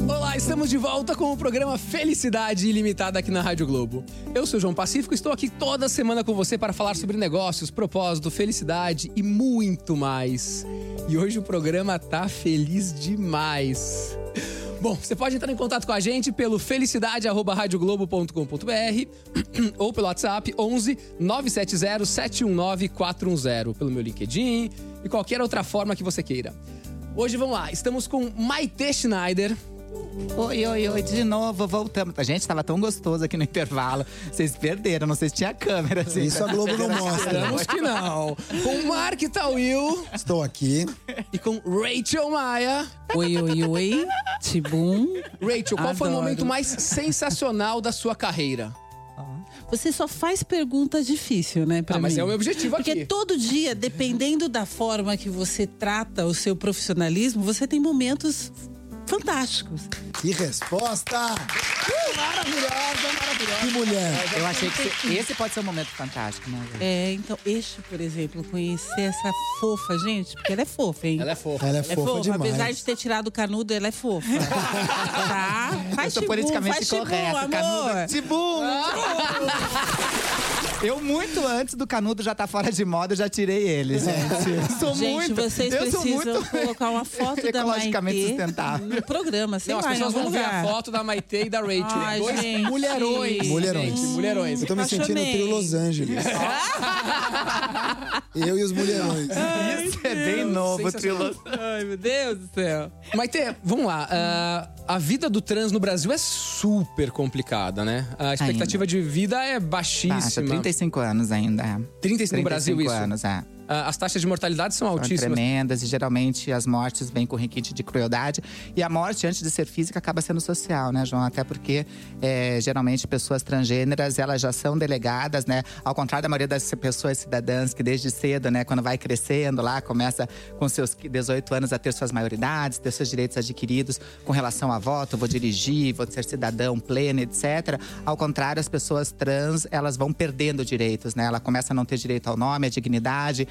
C: Olá, estamos de volta com o programa Felicidade Ilimitada aqui na Rádio Globo. Eu sou o João Pacífico e estou aqui toda semana com você para falar sobre negócios, propósito, felicidade e muito mais. E hoje o programa tá feliz demais. Bom, você pode entrar em contato com a gente pelo felicidade@radioglobo.com.br ou pelo WhatsApp 11 970 719 410, pelo meu LinkedIn e qualquer outra forma que você queira. Hoje vamos lá, estamos com Maite Schneider.
D: Oi, oi, oi, de novo, voltamos. A gente tava tão gostoso aqui no intervalo. Vocês perderam, não sei se tinha câmera. Assim,
E: Isso a Globo não mostra.
C: Esperamos que não. Com Mark Tawil
E: Estou aqui.
C: e com Rachel Maia.
F: Oi, oi, oi. Tibum.
C: Rachel, qual foi o
F: Adoro.
C: momento mais sensacional da sua carreira?
F: Você só faz pergunta difícil, né, pra
C: Ah, mas
F: mim.
C: é o meu objetivo
F: Porque
C: aqui.
F: todo dia, dependendo da forma que você trata o seu profissionalismo, você tem momentos fantásticos.
E: Que resposta!
C: Maravilhosa, maravilhosa.
E: Que mulher!
D: Eu achei que esse- esse pode ser um momento fantástico, né? gente?
F: É, então, este, por exemplo, conhecer essa fofa, gente, porque ela é fofa, hein?
C: Ela é fofa.
E: Ela é
F: É
E: fofa,
F: fofa,
E: demais.
F: apesar de ter tirado o canudo, ela é fofa. tá? Faz
D: Eu sou
F: tibum,
D: politicamente
F: faz
D: correto.
F: amor.
D: Canudo. Tibum! Eu, muito antes do canudo já tá fora de moda, eu já tirei ele, gente. Eu sou
F: Gente,
D: muito.
F: vocês
D: eu sou
F: precisam
D: muito
F: colocar uma foto da
D: ecologicamente sustentável.
F: No programa, sei
C: Não, as
F: lá, em
C: pessoas
F: algum
C: vão ver a
F: lugar.
C: foto da Maite e da Rachel.
F: Ai,
C: Dois
F: gente.
C: mulherões.
E: Mulherões.
C: gente, mulherões.
E: Eu tô me sentindo no
F: apaixonei.
E: trio Los Angeles. Eu e os mulherões.
D: Isso é bem novo,
C: sensacional.
D: Trilo.
F: Ai, meu Deus do céu.
C: Maite, vamos lá. ah, a vida do trans no Brasil é super complicada, né? A expectativa de vida é
D: Baixa,
C: baixíssima.
D: 35 anos ainda. é.
C: 35 no Brasil, isso.
D: anos, é.
C: Ah, as taxas de mortalidade são
D: São
C: altíssimas.
D: tremendas e geralmente as mortes vêm com requinte de crueldade. E a morte, antes de ser física, acaba sendo social, né, João? Até porque é, geralmente pessoas transgêneras elas já são delegadas, né? Ao contrário da maioria das pessoas cidadãs que desde cedo, né, quando vai crescendo lá, começa com seus 18 anos a ter suas maioridades, ter seus direitos adquiridos com relação a voto, vou dirigir, vou ser cidadão pleno, etc. Ao contrário, as pessoas trans, elas vão perdendo direitos, né? Ela começa a não ter direito ao nome, à dignidade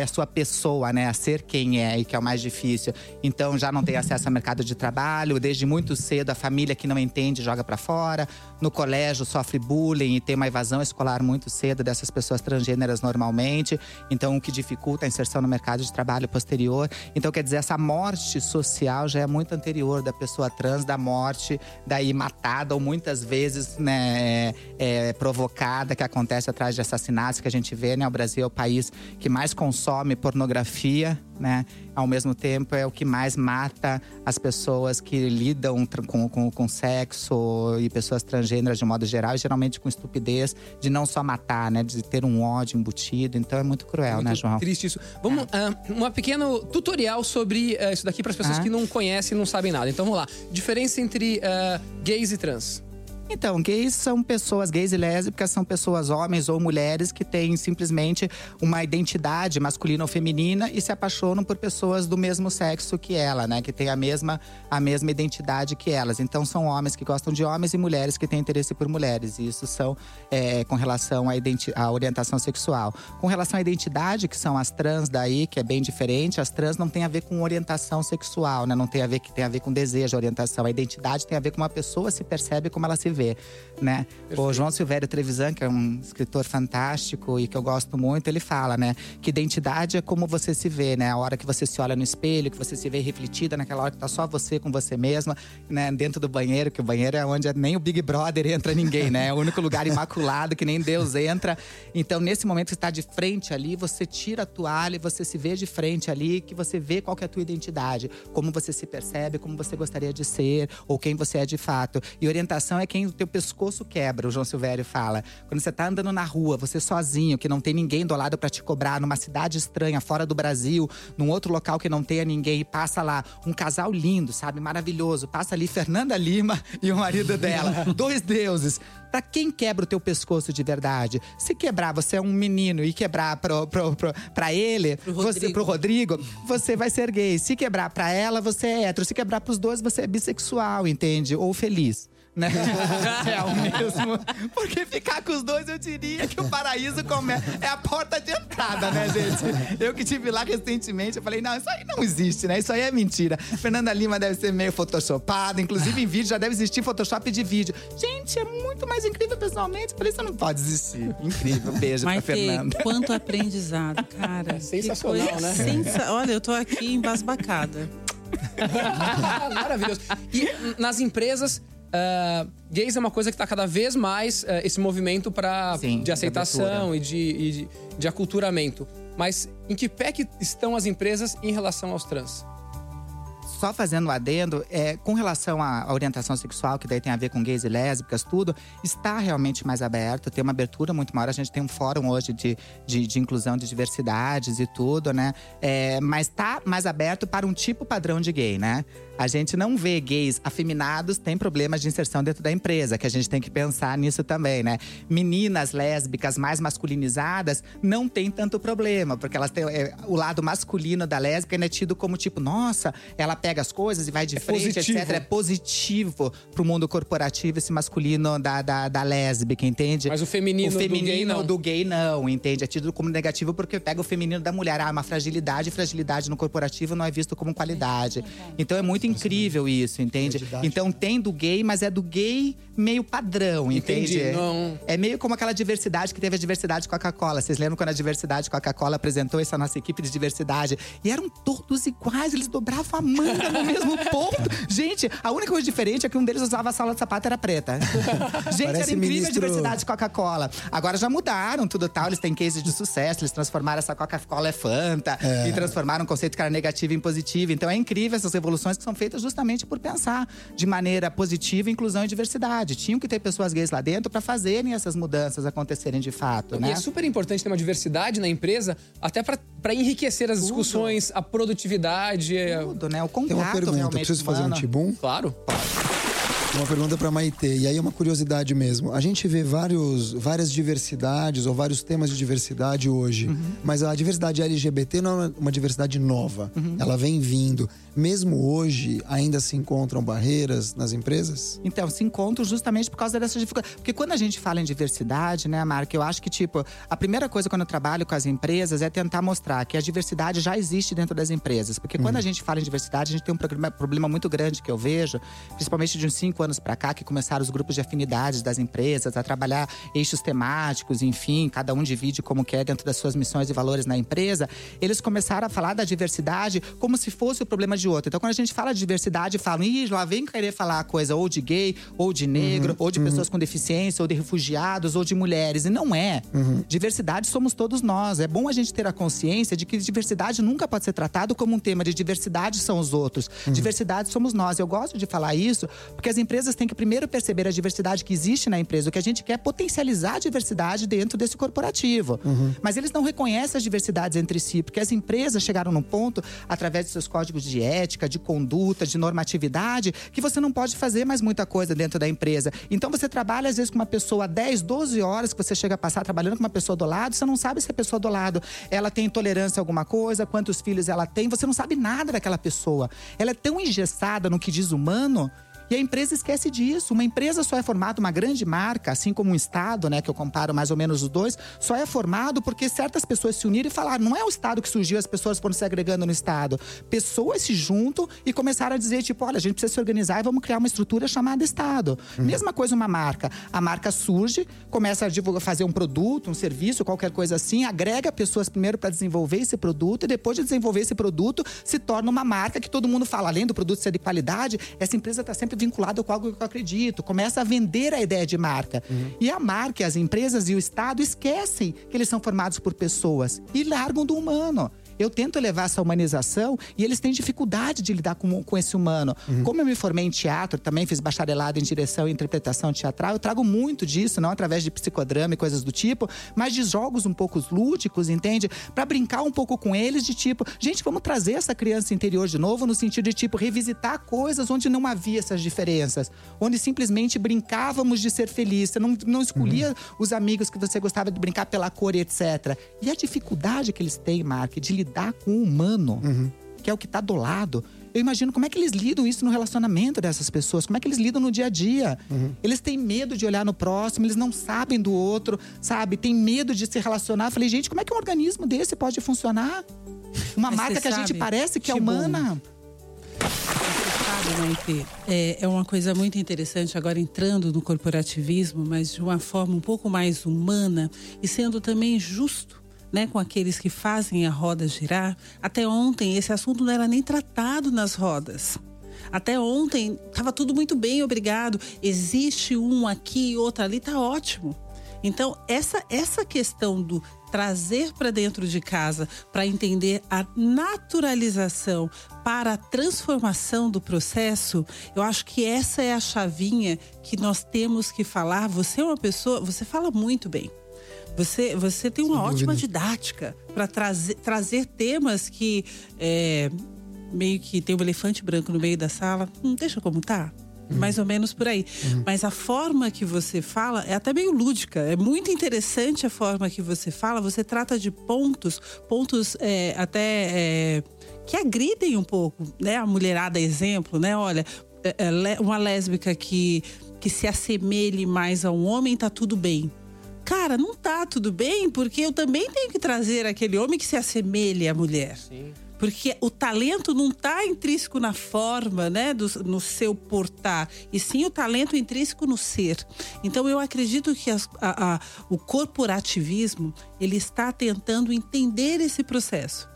D: a sua pessoa, né, a ser quem é, e que é o mais difícil. Então já não tem acesso ao mercado de trabalho, desde muito cedo a família que não entende joga para fora, no colégio sofre bullying e tem uma evasão escolar muito cedo dessas pessoas transgêneras normalmente, então o que dificulta a inserção no mercado de trabalho posterior. Então quer dizer, essa morte social já é muito anterior da pessoa trans, da morte daí matada ou muitas vezes, né, é, é, provocada que acontece atrás de assassinatos que a gente vê, né? O Brasil é o país que mais consome pornografia, né? Ao mesmo tempo é o que mais mata as pessoas que lidam com, com, com sexo e pessoas transgêneras de modo geral, e geralmente com estupidez de não só matar, né? De ter um ódio embutido. Então é muito cruel, né, João?
C: Triste isso. Vamos, ah, uma pequeno tutorial sobre ah, isso daqui para as pessoas
D: Ah.
C: que não conhecem e não sabem nada. Então vamos lá. Diferença entre ah, gays e trans.
D: Então, gays são pessoas, gays e lésbicas são pessoas, homens ou mulheres, que têm simplesmente uma identidade masculina ou feminina e se apaixonam por pessoas do mesmo sexo que ela, né? Que tem a mesma, a mesma identidade que elas. Então, são homens que gostam de homens e mulheres que têm interesse por mulheres. E isso são é, com relação à, à orientação sexual. Com relação à identidade, que são as trans daí, que é bem diferente, as trans não tem a ver com orientação sexual, né? Não tem a ver que tem a ver com desejo, orientação. A identidade tem a ver com uma pessoa se percebe como ela se vê, né? O João Silvério Trevisan, que é um escritor fantástico e que eu gosto muito, ele fala, né, que identidade é como você se vê, né? A hora que você se olha no espelho, que você se vê refletida naquela hora que tá só você com você mesma, né, dentro do banheiro, que o banheiro é onde nem o Big Brother entra ninguém, né? É o único lugar imaculado que nem Deus entra. Então, nesse momento que você tá de frente ali, você tira a toalha e você se vê de frente ali, que você vê qual é a tua identidade, como você se percebe, como você gostaria de ser ou quem você é de fato. E orientação é quem o teu pescoço quebra, o João Silvério fala. Quando você tá andando na rua, você sozinho, que não tem ninguém do lado para te cobrar, numa cidade estranha, fora do Brasil, num outro local que não tenha ninguém, e passa lá um casal lindo, sabe, maravilhoso. Passa ali Fernanda Lima e o marido dela, dois deuses. Pra quem quebra o teu pescoço de verdade? Se quebrar, você é um menino e quebrar pro, pro, pro, pra ele, você, pro Rodrigo, você vai ser gay. Se quebrar pra ela, você é hétero. Se quebrar pros dois, você é bissexual, entende? Ou feliz. Né? é o mesmo. Porque ficar com os dois, eu diria que o paraíso come- é a porta de entrada, né, gente? Eu que tive lá recentemente, eu falei, não, isso aí não existe, né? Isso aí é mentira. Fernanda Lima deve ser meio photoshopada, inclusive em vídeo já deve existir Photoshop de vídeo. Gente, é muito mais incrível pessoalmente. Eu falei, isso não pode existir. Incrível. Beijo
F: Mas
D: pra Fernanda.
F: quanto aprendizado, cara.
C: sensacional, né?
F: sensa- Olha, eu tô aqui embasbacada.
C: Maravilhoso. E nas empresas, ah, gays é uma coisa que tá cada vez mais ah, esse movimento para de aceitação e de, e de, de aculturamento. Mas em que pé que estão as empresas em relação aos trans?
D: Só fazendo um adendo, é, com relação à orientação sexual, que daí tem a ver com gays e lésbicas, tudo, está realmente mais aberto, tem uma abertura muito maior. A gente tem um fórum hoje de, de, de inclusão de diversidades e tudo, né? É, mas está mais aberto para um tipo padrão de gay, né? A gente não vê gays afeminados, tem problemas de inserção dentro da empresa, que a gente tem que pensar nisso também, né? Meninas lésbicas mais masculinizadas não tem tanto problema, porque elas têm é, o lado masculino da lésbica ainda é tido como tipo, nossa, ela pega as coisas e vai de frente,
C: positivo.
D: etc. É positivo pro mundo corporativo esse masculino da, da, da lésbica, entende?
C: Mas o feminino
D: o
C: do
D: feminino
C: gay, não.
D: do gay não, entende? É tido como negativo porque pega o feminino da mulher. Ah, uma fragilidade, fragilidade no corporativo não é visto como qualidade. Então é muito incrível isso, entende? Então tem do gay, mas é do gay meio padrão,
C: Entendi,
D: entende?
C: não-
D: É meio como aquela diversidade que teve a diversidade Coca-Cola. Vocês lembram quando a diversidade Coca-Cola apresentou essa nossa equipe de diversidade? E eram todos iguais, eles dobravam a manga no mesmo ponto. Gente, a única coisa diferente é que um deles usava a sala de sapato era preta. Gente,
E: Parece
D: era incrível
E: ministro-
D: a diversidade de Coca-Cola. Agora já mudaram tudo tal, eles têm cases de sucesso, eles transformaram essa Coca-Cola é Fanta
E: É.
D: e transformaram um conceito que era negativo em positivo. Então é incrível essas revoluções que são feitas justamente por pensar de maneira positiva inclusão e diversidade. Tinham que ter pessoas gays lá dentro para fazerem essas mudanças acontecerem de fato,
C: E
D: né?
C: é super importante ter uma diversidade na empresa, até para enriquecer as discussões, a produtividade. é-
D: Tudo, né? O contato
E: Tem uma pergunta, preciso fazer um
D: humano.
E: tibum?
C: Claro.
E: Uma pergunta para Maitê. E aí é uma curiosidade mesmo. A gente vê vários, várias diversidades ou vários temas de diversidade hoje.
D: Uhum.
E: Mas a diversidade LGBT não é uma diversidade nova.
D: Uhum.
E: Ela vem vindo. Mesmo hoje, ainda se encontram barreiras nas empresas?
D: Então, se encontram justamente por causa dessa dificuldade. Porque quando a gente fala em diversidade, né, Marca, eu acho que, tipo, a primeira coisa quando eu trabalho com as empresas é tentar mostrar que a diversidade já existe dentro das empresas. Porque quando a gente fala em diversidade, a gente tem um problema muito grande que eu vejo, principalmente de uns cinco anos para cá, que começaram os grupos de afinidades das empresas a trabalhar eixos temáticos, enfim, cada um divide como quer dentro das suas missões e valores na empresa, eles começaram a falar da diversidade como se fosse o problema de outro. Então, quando a gente fala de diversidade, falam, ih, lá vem querer falar coisa ou de gay, ou de negro,
E: Uhum,
D: ou de
E: uhum.
D: pessoas com deficiência, ou de refugiados, ou de mulheres. E não é.
E: Uhum.
D: Diversidade somos todos nós. É bom a gente ter a consciência de que diversidade nunca pode ser tratado como um tema de diversidade são os outros.
E: Uhum.
D: Diversidade somos nós. Eu gosto de falar isso porque as empresas têm que primeiro perceber a diversidade que existe na empresa. O que a gente quer é potencializar a diversidade dentro desse corporativo.
E: Uhum.
D: Mas eles não reconhecem as diversidades entre si, porque as empresas chegaram num ponto, através de seus códigos de ética, de conduta, de normatividade, que você não pode fazer mais muita coisa dentro da empresa. Então você trabalha, às vezes, com uma pessoa 10, 12 horas que você chega a passar trabalhando com uma pessoa do lado, você não sabe se a pessoa do lado ela tem intolerância a alguma coisa, quantos filhos ela tem, você não sabe nada daquela pessoa. Ela é tão engessada no que diz humano e a empresa esquece disso. Uma empresa só é formada, uma grande marca, assim como um Estado, né, que eu comparo mais ou menos os dois, só é formado porque certas pessoas se uniram e falaram: não é o Estado que surgiu, as pessoas foram se agregando no Estado. Pessoas se juntam e começaram a dizer: tipo, olha, a gente precisa se organizar e vamos criar uma estrutura chamada Estado. Mesma coisa uma marca. A marca surge, começa a divulgar, fazer um produto, um serviço, qualquer coisa assim, agrega pessoas primeiro para desenvolver esse produto e depois de desenvolver esse produto, se torna uma marca que todo mundo fala, além do produto ser de qualidade, essa empresa está sempre vinculada com algo que eu acredito. Começa a vender a ideia de marca. E a marca, as empresas e o Estado esquecem que eles são formados por pessoas e largam do humano. Eu tento levar essa humanização e eles têm dificuldade de lidar com, com esse humano. Como eu me formei em teatro, também fiz bacharelado em direção e interpretação teatral, eu trago muito disso, não através de psicodrama e coisas do tipo, mas de jogos um pouco lúdicos, entende? Pra brincar um pouco com eles, de tipo, gente, vamos trazer essa criança interior de novo, no sentido de tipo, revisitar coisas onde não havia essas diferenças, onde simplesmente brincávamos de ser feliz, você não, não escolhia os amigos que você gostava de brincar pela cor e etc. E a dificuldade que eles têm, Mark, de lidar com o humano, que é o que tá do lado. Eu imagino como é que eles lidam isso no relacionamento dessas pessoas, como é que eles lidam no dia a dia. Eles têm medo de olhar no próximo, eles não sabem do outro, sabe? Tem medo de se relacionar. Eu falei, gente, como é que um organismo desse pode funcionar? Uma
F: Mas
D: marca que a gente
F: sabe,
D: parece que é humana.
F: Maite, é, é uma coisa muito interessante agora entrando no corporativismo, mas de uma forma um pouco mais humana e sendo também justo. Né, com aqueles que fazem a roda girar. Até ontem, esse assunto não era nem tratado nas rodas. Até ontem, estava tudo muito bem, obrigado. Existe um aqui, outro ali, tá ótimo. Então, essa, essa questão do trazer para dentro de casa para entender a naturalização para a transformação do processo, eu acho que essa é a chavinha que nós temos que falar. Você é uma pessoa, você fala muito bem. Você, você tem uma
E: Sem
F: ótima
E: dúvida.
F: didática para trazer, trazer temas que é, meio que tem um elefante branco no meio da sala. Hum, deixa como tá. Mais ou menos por aí. Mas a forma que você fala é até meio lúdica. É muito interessante a forma que você fala. Você trata de pontos, pontos é, até é, que agridem um pouco, né? A mulherada, exemplo, né? Olha, é, é, uma lésbica que, que se assemelhe mais a um homem, tá tudo bem. Cara, não tá tudo bem, porque eu também tenho que trazer aquele homem que se assemelhe à mulher. Porque o talento não está intrínseco na forma, né, do- no seu portar, e sim o talento intrínseco no ser. Então eu acredito que as- a- a- o corporativismo ele está tentando entender esse processo,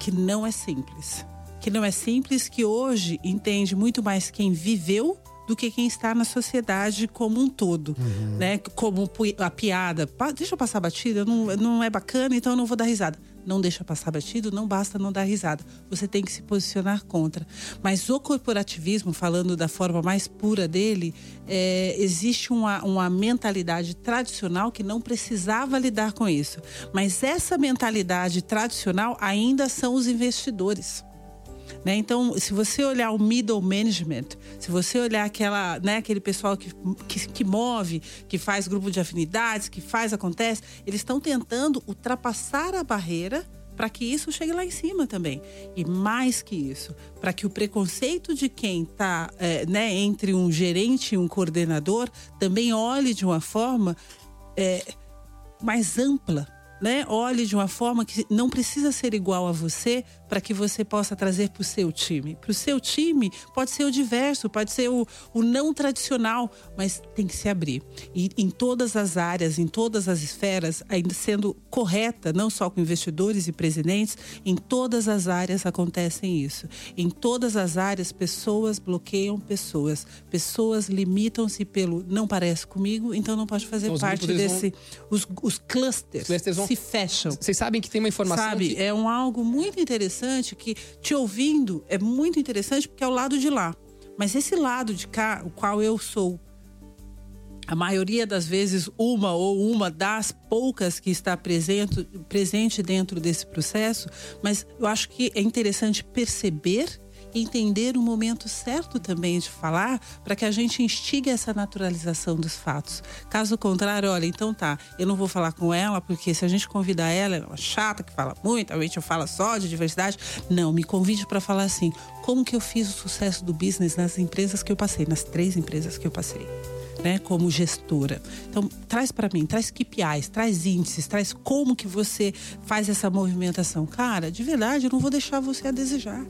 F: que não é simples, que não é simples, que hoje entende muito mais quem viveu do que quem está na sociedade como um todo, né? Como a piada, "Pa- deixa eu passar batida, não, não é bacana, então eu não vou dar risada. Não deixa passar batido, não basta não dar risada. Você tem que se posicionar contra. Mas o corporativismo, falando da forma mais pura dele, é, existe uma, uma mentalidade tradicional que não precisava lidar com isso. Mas essa mentalidade tradicional ainda são os investidores. Né? Então, se você olhar o middle management, se você olhar aquela, né, aquele pessoal que, que, que move, que faz grupo de afinidades, que faz, acontece, eles estão tentando ultrapassar a barreira para que isso chegue lá em cima também. E mais que isso, para que o preconceito de quem está né, entre um gerente e um coordenador também olhe de uma forma é, mais ampla né? Olhe de uma forma que não precisa ser igual a você para que você possa trazer para o seu time. Para o seu time pode ser o diverso, pode ser o, o não tradicional, mas tem que se abrir. E em todas as áreas, em todas as esferas, ainda sendo correta, não só com investidores e presidentes, em todas as áreas acontecem isso. Em todas as áreas, pessoas bloqueiam pessoas. Pessoas limitam-se pelo não parece comigo, então não pode fazer
C: Então,
F: parte desse. Os, os clusters,
C: Os clusters vão-
F: se fecham.
C: Vocês sabem que tem uma informação
F: Sabe,
C: que-
F: é um algo muito interessante que te ouvindo é muito interessante porque é o lado de lá. Mas esse lado de cá, o qual eu sou a maioria das vezes uma ou uma das poucas que está presente, presente dentro desse processo, mas eu acho que é interessante perceber entender o momento certo também de falar para que a gente instigue essa naturalização dos fatos. Caso contrário, olha, então tá, eu não vou falar com ela porque se a gente convidar ela, ela é uma chata que fala muito, a gente fala só de diversidade. Não, me convide para falar assim, como que eu fiz o sucesso do business nas empresas que eu passei, nas três empresas que eu passei né, como gestora. Então, traz para mim, traz KPIs, traz índices, traz como que você faz essa movimentação. Cara, de verdade, eu não vou deixar você a desejar.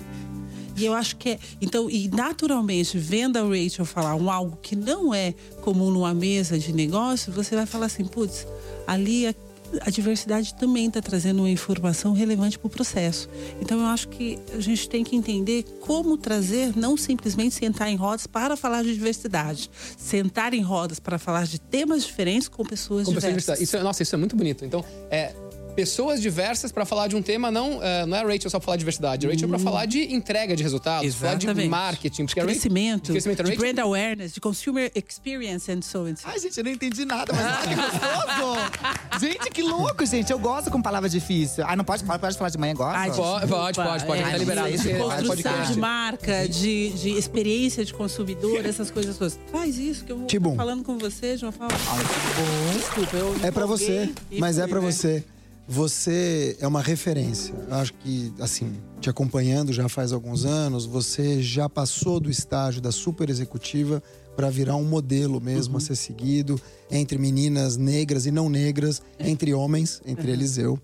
F: E eu acho que é. Então, e naturalmente, vendo a Rachel falar um algo que não é comum numa mesa de negócio, você vai falar assim, putz, ali a, a diversidade também está trazendo uma informação relevante para o processo. Então, eu acho que a gente tem que entender como trazer, não simplesmente sentar em rodas para falar de diversidade. Sentar em rodas para falar de temas diferentes com pessoas
C: Com
F: diversas.
C: Isso é, nossa, isso é muito bonito. Então, é pessoas diversas para falar de um tema, não, é, não é a Rachel só pra falar de diversidade, a Rachel para falar de entrega de resultados, falar de
F: Hum. Exatamente.
C: marketing, Rachel-
F: crescimento,
C: de crescimento.
F: De
C: Rachel-
F: brand awareness, de consumer experience and so on.
D: Ai, gente, eu não entendi nada, mas olha que gostoso! gente, que louco, gente. Eu gosto com palavra difícil. Ai, não pode, pode falar de manhã agora?
F: Ai,
C: Pode, pode, pode, pode,
F: é,
C: tá liberado.
F: De
C: é
F: construção de marca, de, de experiência de consumidor, essas coisas todas. Faz isso que eu vou
E: Tibum.
F: falando com você de uma forma. Desculpa, eu
E: É pra
F: empolguei
E: você, mas é
F: fui,
E: pra
F: né?
E: você. Você é uma referência. Eu acho que, assim, te acompanhando já faz alguns anos, você já passou do estágio da super executiva para virar um modelo mesmo a ser seguido entre meninas negras e não negras, entre homens, entre eles eu.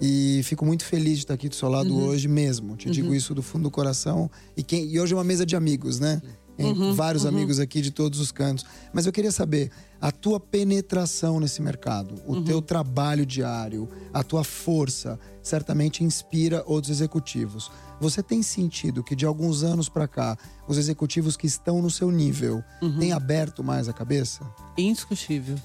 E: E fico muito feliz de estar aqui do seu lado hoje mesmo. Te digo isso do fundo do coração. E, quem, e hoje é uma mesa de amigos, né? Em vários amigos aqui de todos os cantos. Mas eu queria saber a tua penetração nesse mercado, o teu trabalho diário, a tua força, certamente inspira outros executivos. Você tem sentido que de alguns anos para cá, os executivos que estão no seu nível têm aberto mais a cabeça?
F: Indiscutível.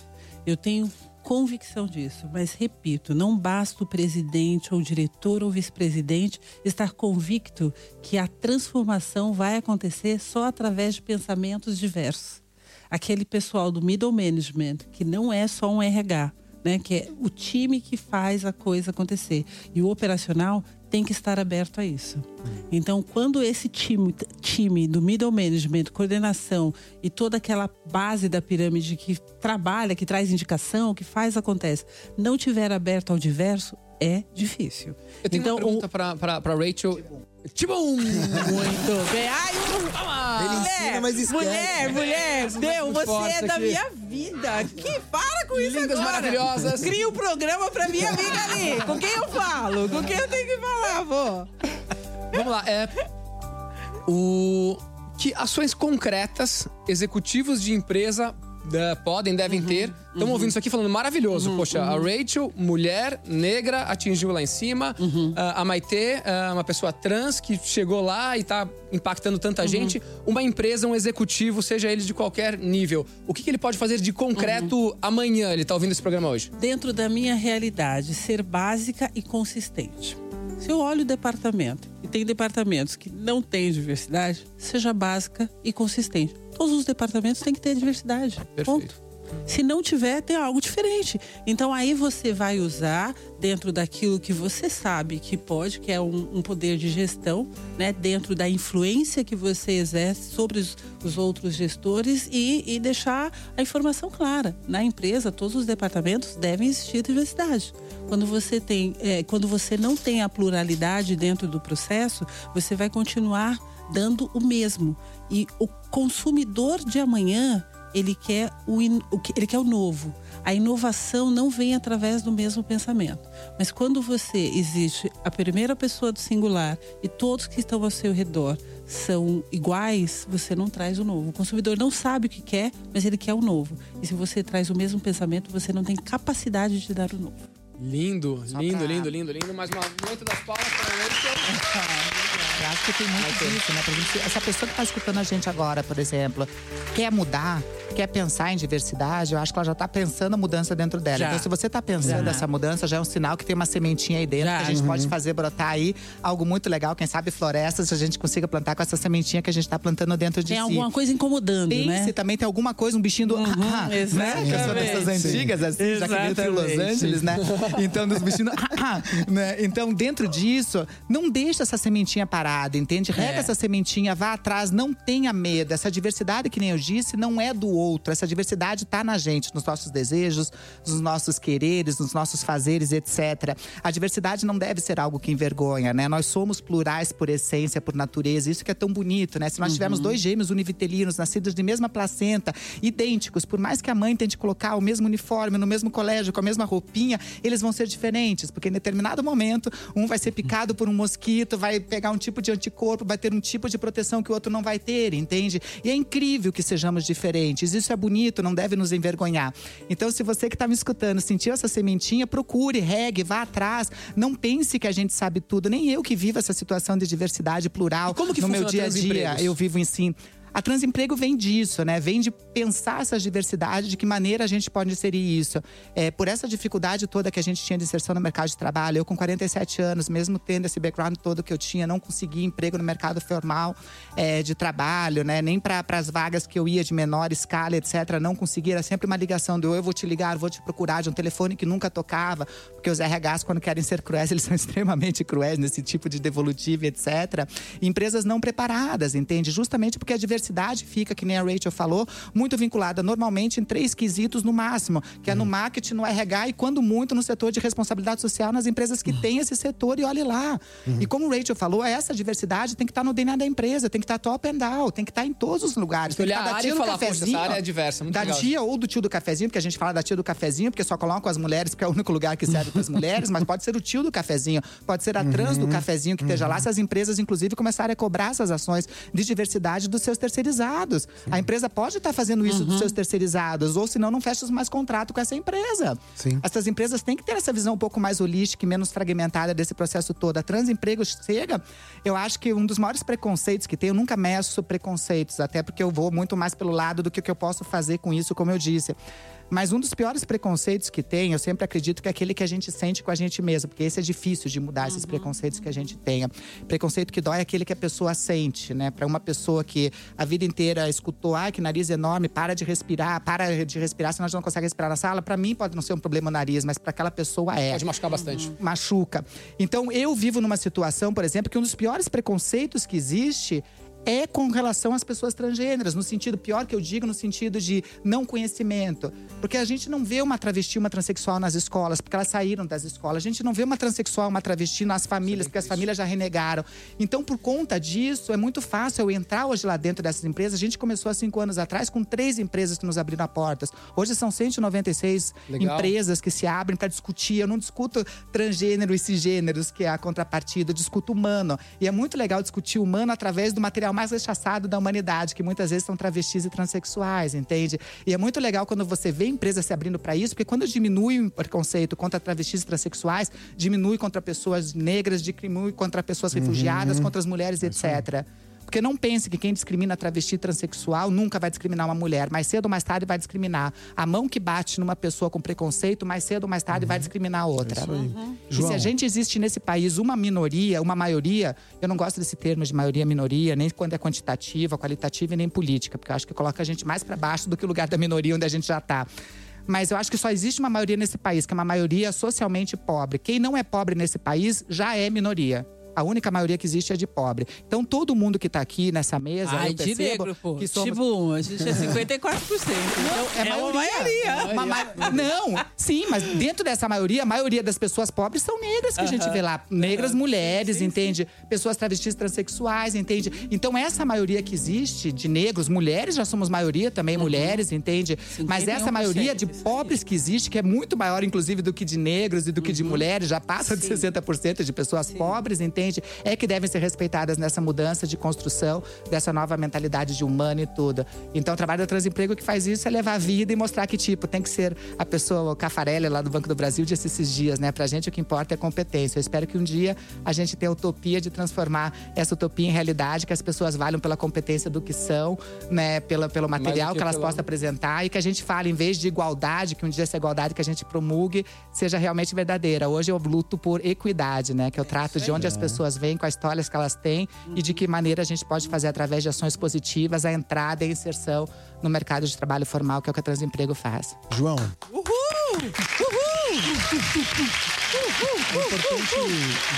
F: Eu tenho convicção disso, mas repito, não basta o presidente ou o diretor ou vice-presidente estar convicto que a transformação vai acontecer só através de pensamentos diversos. Aquele pessoal do middle management, que não é só um RH, né, que é o time que faz a coisa acontecer. E o operacional tem que estar aberto a isso. Então, quando esse time, time do middle management, coordenação e toda aquela base da pirâmide que trabalha, que traz indicação, que faz acontece, não tiver aberto ao diverso, é difícil.
C: Eu tenho
F: então,
C: uma pergunta pra, pra Rachel. Tibum!
F: Muito bem. Ai, eu-
E: Ele
F: mulher,
E: ensina, mas esquece.
F: mulher, mulher,
C: muito
F: você é da
C: aqui.
F: minha vida. Que para com isso
C: Lindas
F: agora.
C: maravilhosas.
F: Cria um programa pra minha amiga ali. Com quem eu falo? Com quem eu tenho que falar, pô?
C: Vamos lá, é. O. Que ações concretas executivos de empresa podem, devem ter. Estão ouvindo isso aqui falando maravilhoso. Poxa, a Rachel, mulher, negra, atingiu lá em cima. Ah, a Maitê, ah, uma pessoa trans que chegou lá e tá impactando tanta gente. Uma empresa, um executivo, seja ele de qualquer nível. O que, que ele pode fazer de concreto amanhã? Ele tá ouvindo esse programa hoje.
F: Dentro da minha realidade, ser básica e consistente. Se eu olho o departamento e tem departamentos que não têm diversidade, seja básica e consistente. Todos os departamentos têm que ter diversidade. Ponto. Se não tiver, tem algo diferente. Então aí você vai usar dentro daquilo que você sabe que pode, que é um, um poder de gestão, né? Dentro da influência que você exerce sobre os, os outros gestores e, e deixar a informação clara. Na empresa, todos os departamentos devem existir diversidade. Quando você tem, é, quando você não tem a pluralidade dentro do processo, você vai continuar dando o mesmo. E o consumidor de amanhã ele quer o, in- o que- ele quer o novo. A inovação não vem através do mesmo pensamento. Mas quando você existe a primeira pessoa do singular e todos que estão ao seu redor são iguais, você não traz o novo. O consumidor não sabe o que quer, mas ele quer o novo. E se você traz o mesmo pensamento, você não tem capacidade de dar o novo.
C: Lindo, lindo,
D: pra-
C: lindo, lindo, lindo. Mais uma noite das palmas para ele.
D: Eu acho que tem muito disso, né? Pra gente- essa pessoa que está escutando a gente agora, por exemplo, quer mudar, quer pensar em diversidade, eu acho que ela já está pensando a mudança dentro dela.
F: Já.
D: Então, se você está pensando
F: Já.
D: essa mudança, já é um sinal que tem uma sementinha aí dentro,
F: Já.
D: que a gente
F: Uhum.
D: pode fazer brotar aí algo muito legal. Quem sabe florestas, a gente consiga plantar com essa sementinha que a gente está plantando dentro de
F: Tem
D: si.
F: alguma coisa incomodando,
D: Pense
F: né?
D: também tem alguma coisa, um bichinho do. ah, ah, né?
F: exatamente.
D: Que sou dessas antigas, assim, já que veio de Los
F: Exatamente.
D: Angeles, né? Então, dos bichinhos. ah, ah, né? Então, dentro disso, não deixa essa sementinha parada, entende? Rega
F: É.
D: essa sementinha, vá atrás, não tenha medo. Essa diversidade, que nem eu disse, não é do outro. Essa diversidade tá na gente, nos nossos desejos, nos nossos quereres, nos nossos fazeres, etc. A diversidade não deve ser algo que envergonha, né? Nós somos plurais por essência, por natureza. Isso que é tão bonito, né? Se nós tivermos
F: Uhum.
D: dois gêmeos univitelinos, nascidos de mesma placenta, idênticos, por mais que a mãe tente colocar o mesmo uniforme no mesmo colégio, com a mesma roupinha, eles vão ser diferentes, porque em determinado momento, um vai ser picado por um mosquito, vai pegar um tipo de anticorpo, vai ter um tipo de proteção que o outro não vai ter, entende? E é incrível que sejamos diferentes. Isso é bonito, não deve nos envergonhar. Então, se você que está me escutando sentiu essa sementinha, procure, regue, vá atrás. Não pense que a gente sabe tudo. Nem eu que vivo essa situação de diversidade plural
C: como que
D: no meu dia a dia. Eu vivo em si. A transemprego vem disso, né? Vem de pensar essas diversidades, de que maneira a gente pode inserir isso. É, por essa dificuldade toda que a gente tinha de inserção no mercado de trabalho, eu com 47 anos, mesmo tendo esse background todo que eu tinha, não consegui emprego no mercado formal é, de trabalho, né? Nem para as vagas que eu ia de menor escala, etc. Não consegui. Era sempre uma ligação do eu vou te ligar, vou te procurar, de um telefone que nunca tocava. Porque os RHs, quando querem ser cruéis, eles são extremamente cruéis nesse tipo de devolutivo, etc. E empresas não preparadas, entende? Justamente porque a diversidade fica, que nem a Rachel falou, muito vinculada normalmente em três quesitos no máximo, que é no marketing, no RH e, quando muito, no setor de responsabilidade social nas empresas que têm esse setor e olhe lá. E como o Rachel falou, essa diversidade tem que estar no DNA da empresa, tem que estar top and down, tem que estar em todos os lugares. Tem que
C: Olhar
D: estar
C: a
D: da
C: área
D: tia
C: e
D: do
C: falar, "Poxa,
D: cafezinho,
C: área é diversa, muito
D: da
C: legal."
D: tia ou do tio do cafezinho, porque a gente fala da tia do cafezinho, porque só colocam as mulheres, porque é o único lugar que serve para as mulheres, mas pode ser o tio do cafezinho, pode ser a trans do cafezinho que esteja lá, se as empresas, inclusive, começarem a cobrar essas ações de diversidade dos seus terceirizados. A empresa pode estar fazendo isso dos seus terceirizados, ou senão não fecha mais contrato com essa empresa.
E: Sim.
D: Essas empresas têm que ter essa visão um pouco mais holística e menos fragmentada desse processo todo. A transemprego chega, eu acho que um dos maiores preconceitos que tem, eu nunca meço preconceitos, até porque eu vou muito mais pelo lado do que o que eu posso fazer com isso, como eu disse. Mas um dos piores preconceitos que tem, eu sempre acredito que é aquele que a gente sente com a gente mesmo, porque esse é difícil de mudar esses preconceitos que a gente tenha. Preconceito que dói é aquele que a pessoa sente, né? Para uma pessoa que a vida inteira escutou, ai, que nariz enorme, para de respirar, para de respirar, senão a gente não consegue respirar na sala. Para mim pode não ser um problema o nariz, mas para aquela pessoa é.
C: Pode machucar bastante.
D: Machuca. Então eu vivo numa situação, por exemplo, que um dos piores preconceitos que existe é com relação às pessoas transgêneras, no sentido pior que eu digo, no sentido de não conhecimento. Porque a gente não vê uma travesti, uma transexual nas escolas, porque elas saíram das escolas. A gente não vê uma transexual, uma travesti nas famílias, porque as famílias já renegaram. Então, por conta disso, é muito fácil eu entrar hoje lá dentro dessas empresas. A gente começou há cinco anos atrás com três empresas que nos abriram portas. Hoje são 196
C: Legal.
D: empresas que se abrem para discutir. Eu não discuto transgênero e cisgêneros, que é a contrapartida, eu discuto humano. E é muito legal discutir humano através do material mais rechaçado da humanidade, que muitas vezes são travestis e transexuais, entende? E é muito legal quando você vê empresas se abrindo para isso, porque quando diminui o preconceito contra travestis e transexuais, diminui contra pessoas negras, diminui contra pessoas refugiadas, contra as mulheres, etc. Porque não pense que quem discrimina travesti e transexual nunca vai discriminar uma mulher. Mais cedo ou mais tarde vai discriminar. A mão que bate numa pessoa com preconceito, mais cedo ou mais tarde vai discriminar a outra. E se a gente existe nesse país uma minoria, uma maioria, eu não gosto desse termo de maioria minoria, nem quando é quantitativa, qualitativa e nem política, porque eu acho que coloca a gente mais para baixo do que o lugar da minoria onde a gente já está. Mas eu acho que só existe uma maioria nesse país, que é uma maioria socialmente pobre. Quem não é pobre nesse país já é minoria. A única maioria que existe é de pobre. Então, todo mundo que tá aqui nessa mesa,
F: Ai,
D: eu
F: de negro, pô.
D: que somos...
F: Tipo, a gente é 54%. Então, é, uma maioria.
D: Uma ma- Não, sim, mas dentro dessa maioria, a maioria das pessoas pobres são negras que a gente vê lá. Negras,
F: Aham.
D: mulheres,
F: Sim, sim,
D: entende? Pessoas travestis transexuais, entende? Então, essa maioria que existe de negros, mulheres já somos maioria também,
F: Uhum.
D: mulheres, entende? Mas essa
F: 51%,
D: maioria de pobres que existe, que é muito maior, inclusive, do que de negros e do que
F: Uhum.
D: de mulheres, já passa de 60% de pessoas pobres, entende? É que devem ser respeitadas nessa mudança de construção dessa nova mentalidade de humano e tudo. Então, o trabalho do Transemprego que faz isso é levar a vida e mostrar que, tipo, tem que ser a pessoa, o Cafarelli lá do Banco do Brasil, disse esses dias, né? Pra gente o que importa é competência. Eu espero que um dia a gente tenha a utopia de transformar essa utopia em realidade, que as pessoas valham pela competência do que são, né? Pela, pelo material
C: que
D: que elas
C: pela-
D: possam apresentar e que a gente fale, em vez de igualdade, que um dia essa igualdade que a gente promulgue seja realmente verdadeira. Hoje eu luto por equidade, né? Que eu trato de onde as pessoas vêm, com as histórias que elas têm e de que maneira a gente pode fazer através de ações positivas a entrada e a inserção no mercado de trabalho formal, que é o que a Transemprego faz.
E: João,
F: Uhul!
E: é importante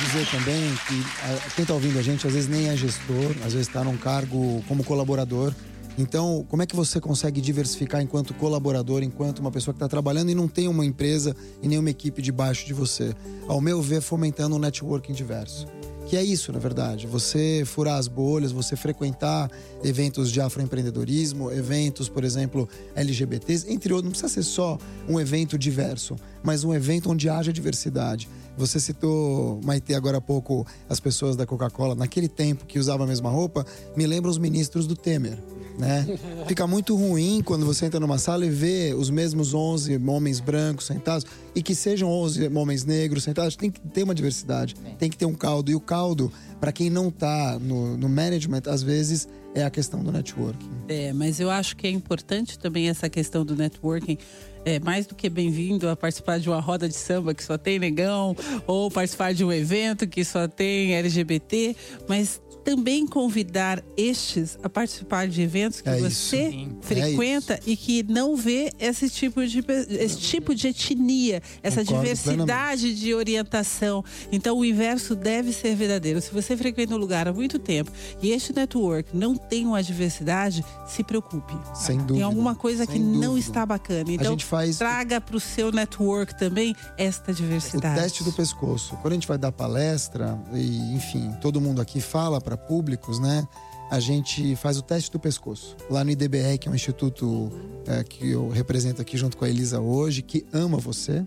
E: dizer também que quem está ouvindo a gente às vezes nem é gestor, às vezes está num cargo como colaborador. Então, como é que você consegue diversificar enquanto colaborador, enquanto uma pessoa que está trabalhando e não tem uma empresa e nenhuma equipe debaixo de você? Ao meu ver, fomentando um networking diverso. Que é isso, na verdade. Você furar as bolhas, você frequentar eventos de afroempreendedorismo, eventos, por exemplo, LGBTs, entre outros. Não precisa ser só um evento diverso, mas um evento onde haja diversidade. Você citou, Maite, agora há pouco, as pessoas da Coca-Cola. Naquele tempo que usava a mesma roupa, me lembra os ministros do Temer. Né? Fica muito ruim quando você entra numa sala e vê os mesmos 11 homens brancos sentados e que sejam 11 homens negros sentados. Tem que ter uma diversidade, tem que ter um caldo. E o caldo, para quem não tá no, no management, às vezes é a questão do networking.
F: É, mas eu acho que é importante também essa questão do networking. É mais do que bem-vindo a participar de uma roda de samba que só tem negão, ou participar de um evento que só tem LGBT, mas também convidar estes a participar de eventos que
E: É isso.
F: você
E: Sim.
F: frequenta e que não vê esse tipo de esse tipo de etnia, essa
E: Concordo
F: diversidade de orientação. Então o inverso deve ser verdadeiro. Se você frequenta um lugar há muito tempo e este network não tem uma diversidade, se preocupe.
E: Sem
F: Tem
E: dúvida.
F: alguma coisa que
E: Sem
F: não
E: dúvida.
F: está bacana. Então
E: gente faz-
F: traga para o seu network também esta
E: O
F: diversidade.
E: teste do pescoço. Quando a gente vai dar palestra, e enfim, todo mundo aqui fala para públicos, né? A gente faz o teste do pescoço. Lá no IDBR, que é um instituto é, que eu represento aqui junto com a Elisa hoje, que ama você.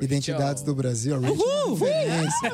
E: Identidades do Brasil, a referência.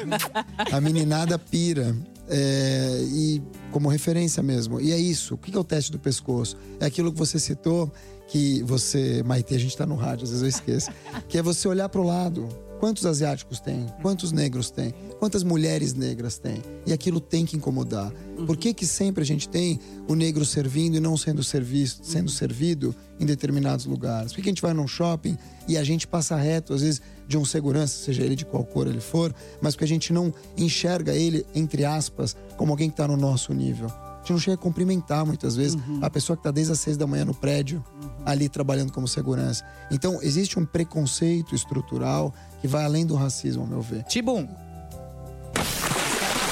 E: A meninada pira. É, e como referência mesmo. E é isso. O que é o teste do pescoço? É aquilo que você citou, que você, Maite, a gente tá no rádio, às vezes eu esqueço. Que é você olhar pro lado. Quantos asiáticos tem? Quantos negros tem? Quantas mulheres negras tem? E aquilo tem que incomodar. Por que, que sempre a gente tem o negro servindo e não sendo, serviço, sendo servido em determinados lugares? Por que a gente vai num shopping e a gente passa reto, às vezes, de um segurança, seja ele de qual cor ele for, mas porque a gente não enxerga ele, entre aspas, como alguém que está no nosso nível? A gente não chega a cumprimentar muitas vezes a pessoa que está desde as seis da manhã no prédio, ali trabalhando como segurança. Então, existe um preconceito estrutural que vai além do racismo, ao meu ver.
D: Tibum.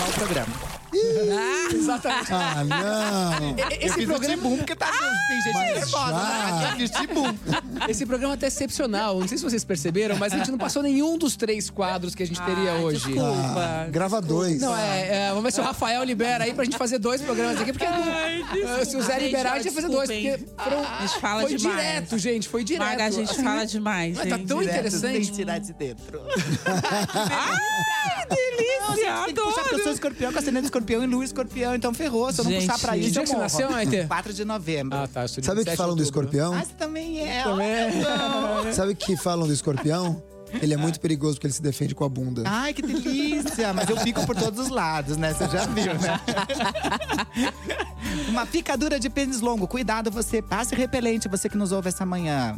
D: Acabar o programa.
C: Exatamente.
E: Ah, não!
C: Esse programa.
D: Tibum porque tá, tem gente nervosa. né? Eu fiz Tibum.
C: Esse programa tá excepcional. Não sei se vocês perceberam, mas a gente não passou nenhum dos três quadros que a gente teria hoje.
F: Desculpa.
E: Ah, grava dois.
C: Não, é, é, Vamos ver se o Rafael libera aí pra gente fazer dois programas aqui, porque não- se o Zé
F: Gente,
C: liberar, a gente vai fazer dois. Porque foram,
F: A gente fala
C: foi
F: demais.
C: direto, gente. Foi direto.
F: Maga, a gente
C: Assim,
F: fala demais.
C: Mas tá tão interessante.
D: tirar de dentro.
F: Ai, delícia!
D: Tem que puxar porque eu sou escorpião, com ascendente escorpião e lua escorpião, então ferrou. Se eu não
F: Gente,
D: puxar pra
F: que
D: isso,
C: dia
D: eu
C: que você
D: morro.
C: nasceu, Maite?
D: 4 de novembro.
C: Ah, tá. eu sou de
E: Sabe o que
C: 27
E: falam do
C: outubro.
E: escorpião?
D: Ah, você também é.
C: Também.
E: Sabe o que falam do escorpião? Ele é muito perigoso porque ele se defende com a bunda.
D: Ai, que delícia! Mas eu pico por todos os lados, né? Você já viu, né? Uma picadura de pênis longo. Cuidado, você passe repelente, você que nos ouve essa manhã.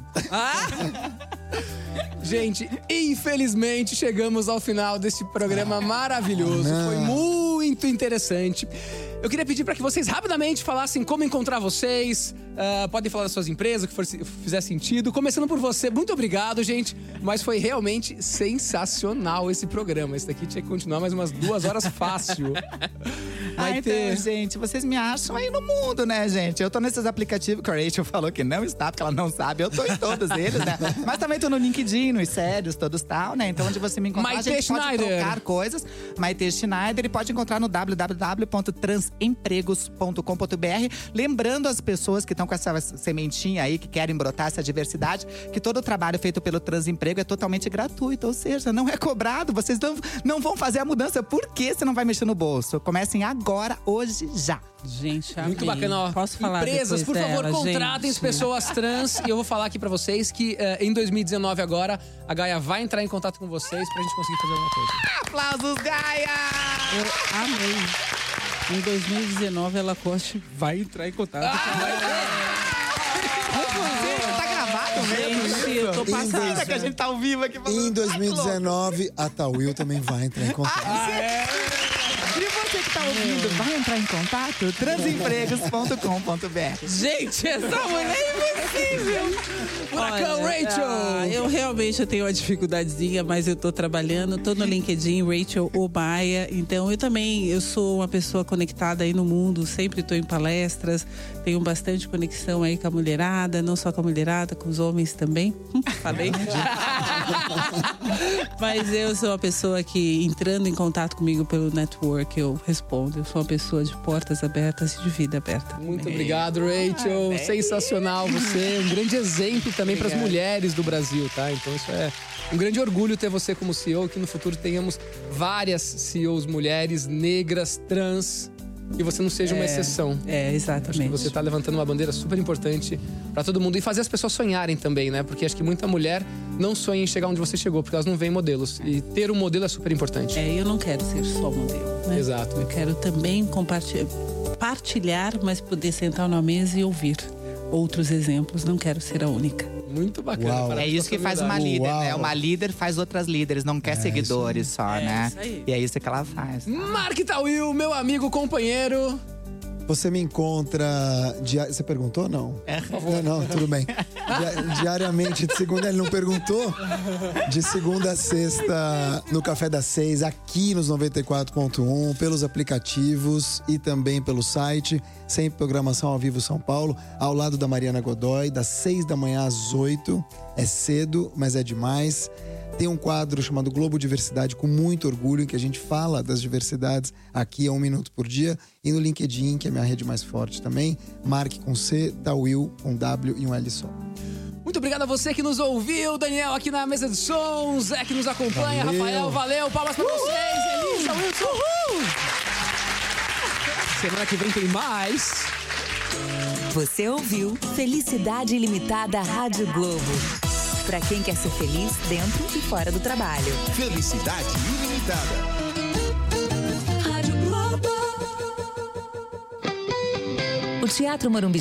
C: Gente, infelizmente chegamos ao final desse programa maravilhoso.
E: não.
C: Foi muito interessante. Eu queria pedir para que vocês rapidamente falassem como encontrar vocês. ah, podem falar das suas empresas, o que for, fizer sentido. Começando por você, muito obrigado, gente. Mas foi realmente sensacional esse programa. Esse daqui tinha que continuar mais umas duas horas fácil.
D: Ah,
C: Vai
D: então,
C: ter.
D: gente, vocês me acham aí no mundo, né, gente? Eu tô nesses aplicativos que a Rachel falou que não está, porque ela não sabe. Eu tô em todos eles, né? Mas também tô no LinkedIn, nos sérios, todos tal, né? Então, onde você me encontrar,
C: Maite
D: a gente pode
C: Schneider.
D: trocar coisas. Maite Schneider e pode encontrar no www.transempregos.com.br. Lembrando as pessoas que estão com essa sementinha aí, que querem brotar essa diversidade, que todo o trabalho feito pelo Transemprego é totalmente gratuito, ou seja, não é cobrado. Vocês não, não vão fazer a mudança. Por que você não vai mexer no bolso? Comecem agora, hoje, já.
F: Gente,
C: Muito
F: amei.
C: bacana, ó.
F: Posso falar
C: Empresas, por favor,
F: dela,
C: contratem as
F: gente?
C: pessoas trans. e eu vou falar aqui pra vocês que eh, em 2019 agora, a Gaia vai entrar em contato com vocês pra gente conseguir fazer alguma coisa.
D: Aplausos, Gaia!
F: Eu amei. Em 2019, ela Coste vai entrar em contato
C: Ah,
F: com
D: Tá gravado mesmo?
F: Gente, eu tô
E: Em
F: passada.
E: dois-
D: que a gente tá ao vivo aqui falando.
E: Em 2019, a Tawil também vai entrar em contato.
D: E você que tá ouvindo, vai entrar em contato? transempregos.com.br.
F: Gente, essa mulher é impossível.
C: Furacão
F: Olha,
C: Rachel!
F: ah, eu realmente eu tenho uma dificuldadezinha, mas eu tô trabalhando, tô no LinkedIn, Rachel Obaia. Então eu também, eu sou uma pessoa conectada aí no mundo, sempre tô em palestras, tenho bastante conexão aí com a mulherada, não só com a mulherada, com os homens também. Hum, Falei? mas eu sou uma pessoa que entrando em contato comigo pelo network, eu respondo. Eu sou uma pessoa de portas abertas e de vida aberta.
C: Muito obrigado, Rachel. Sensacional você. Um grande exemplo também para as mulheres do Brasil, tá? Então isso é um grande orgulho ter você como CEO, que no futuro tenhamos várias CEOs mulheres, negras, trans. E você não seja uma
F: É,
C: exceção.
F: É, exatamente.
C: Acho que você tá levantando uma bandeira super importante para todo mundo e fazer as pessoas sonharem também, né? Porque acho que muita mulher não sonha em chegar onde você chegou, porque elas não veem modelos. E ter um modelo é super importante.
F: É, eu não quero ser só modelo. Né?
C: Exato.
F: Eu quero também compartilhar, partilhar, mas poder sentar na mesa e ouvir outros exemplos. Não quero ser a única.
C: Muito bacana.
E: Uau.
D: É isso que faz uma líder,
E: Uau.
D: né? Uma líder faz outras líderes, não quer seguidores só,
F: É
D: né?
F: isso aí.
D: E é isso que ela faz.
C: Mark Tawil, meu amigo, companheiro.
E: Você me encontra. dia- Você perguntou? Não. Não, não, tudo bem. Dia- Diariamente, de segunda, ele não perguntou. De segunda a sexta, no Café das Seis, aqui nos 94.1, pelos aplicativos e também pelo site. Sempre programação ao vivo São Paulo, ao lado da Mariana Godoy, das seis da manhã às oito. É cedo, mas é demais. Tem um quadro chamado Globo Diversidade com muito orgulho, em que a gente fala das diversidades aqui a um minuto por dia. E no LinkedIn, que é a minha rede mais forte também, Marque com C, Tawil com W e um L só.
C: Muito obrigado a você que nos ouviu, Daniel aqui na mesa de som, Zé que nos acompanha,
E: Valeu.
C: Rafael, valeu, palmas pra vocês, Elisa, Wilson. Semana que vem tem mais.
B: Você ouviu Felicidade Ilimitada Rádio Globo. Pra quem quer ser feliz dentro e fora do trabalho.
A: Felicidade ilimitada.
M: Rádio Globo.
B: O Teatro Morumbi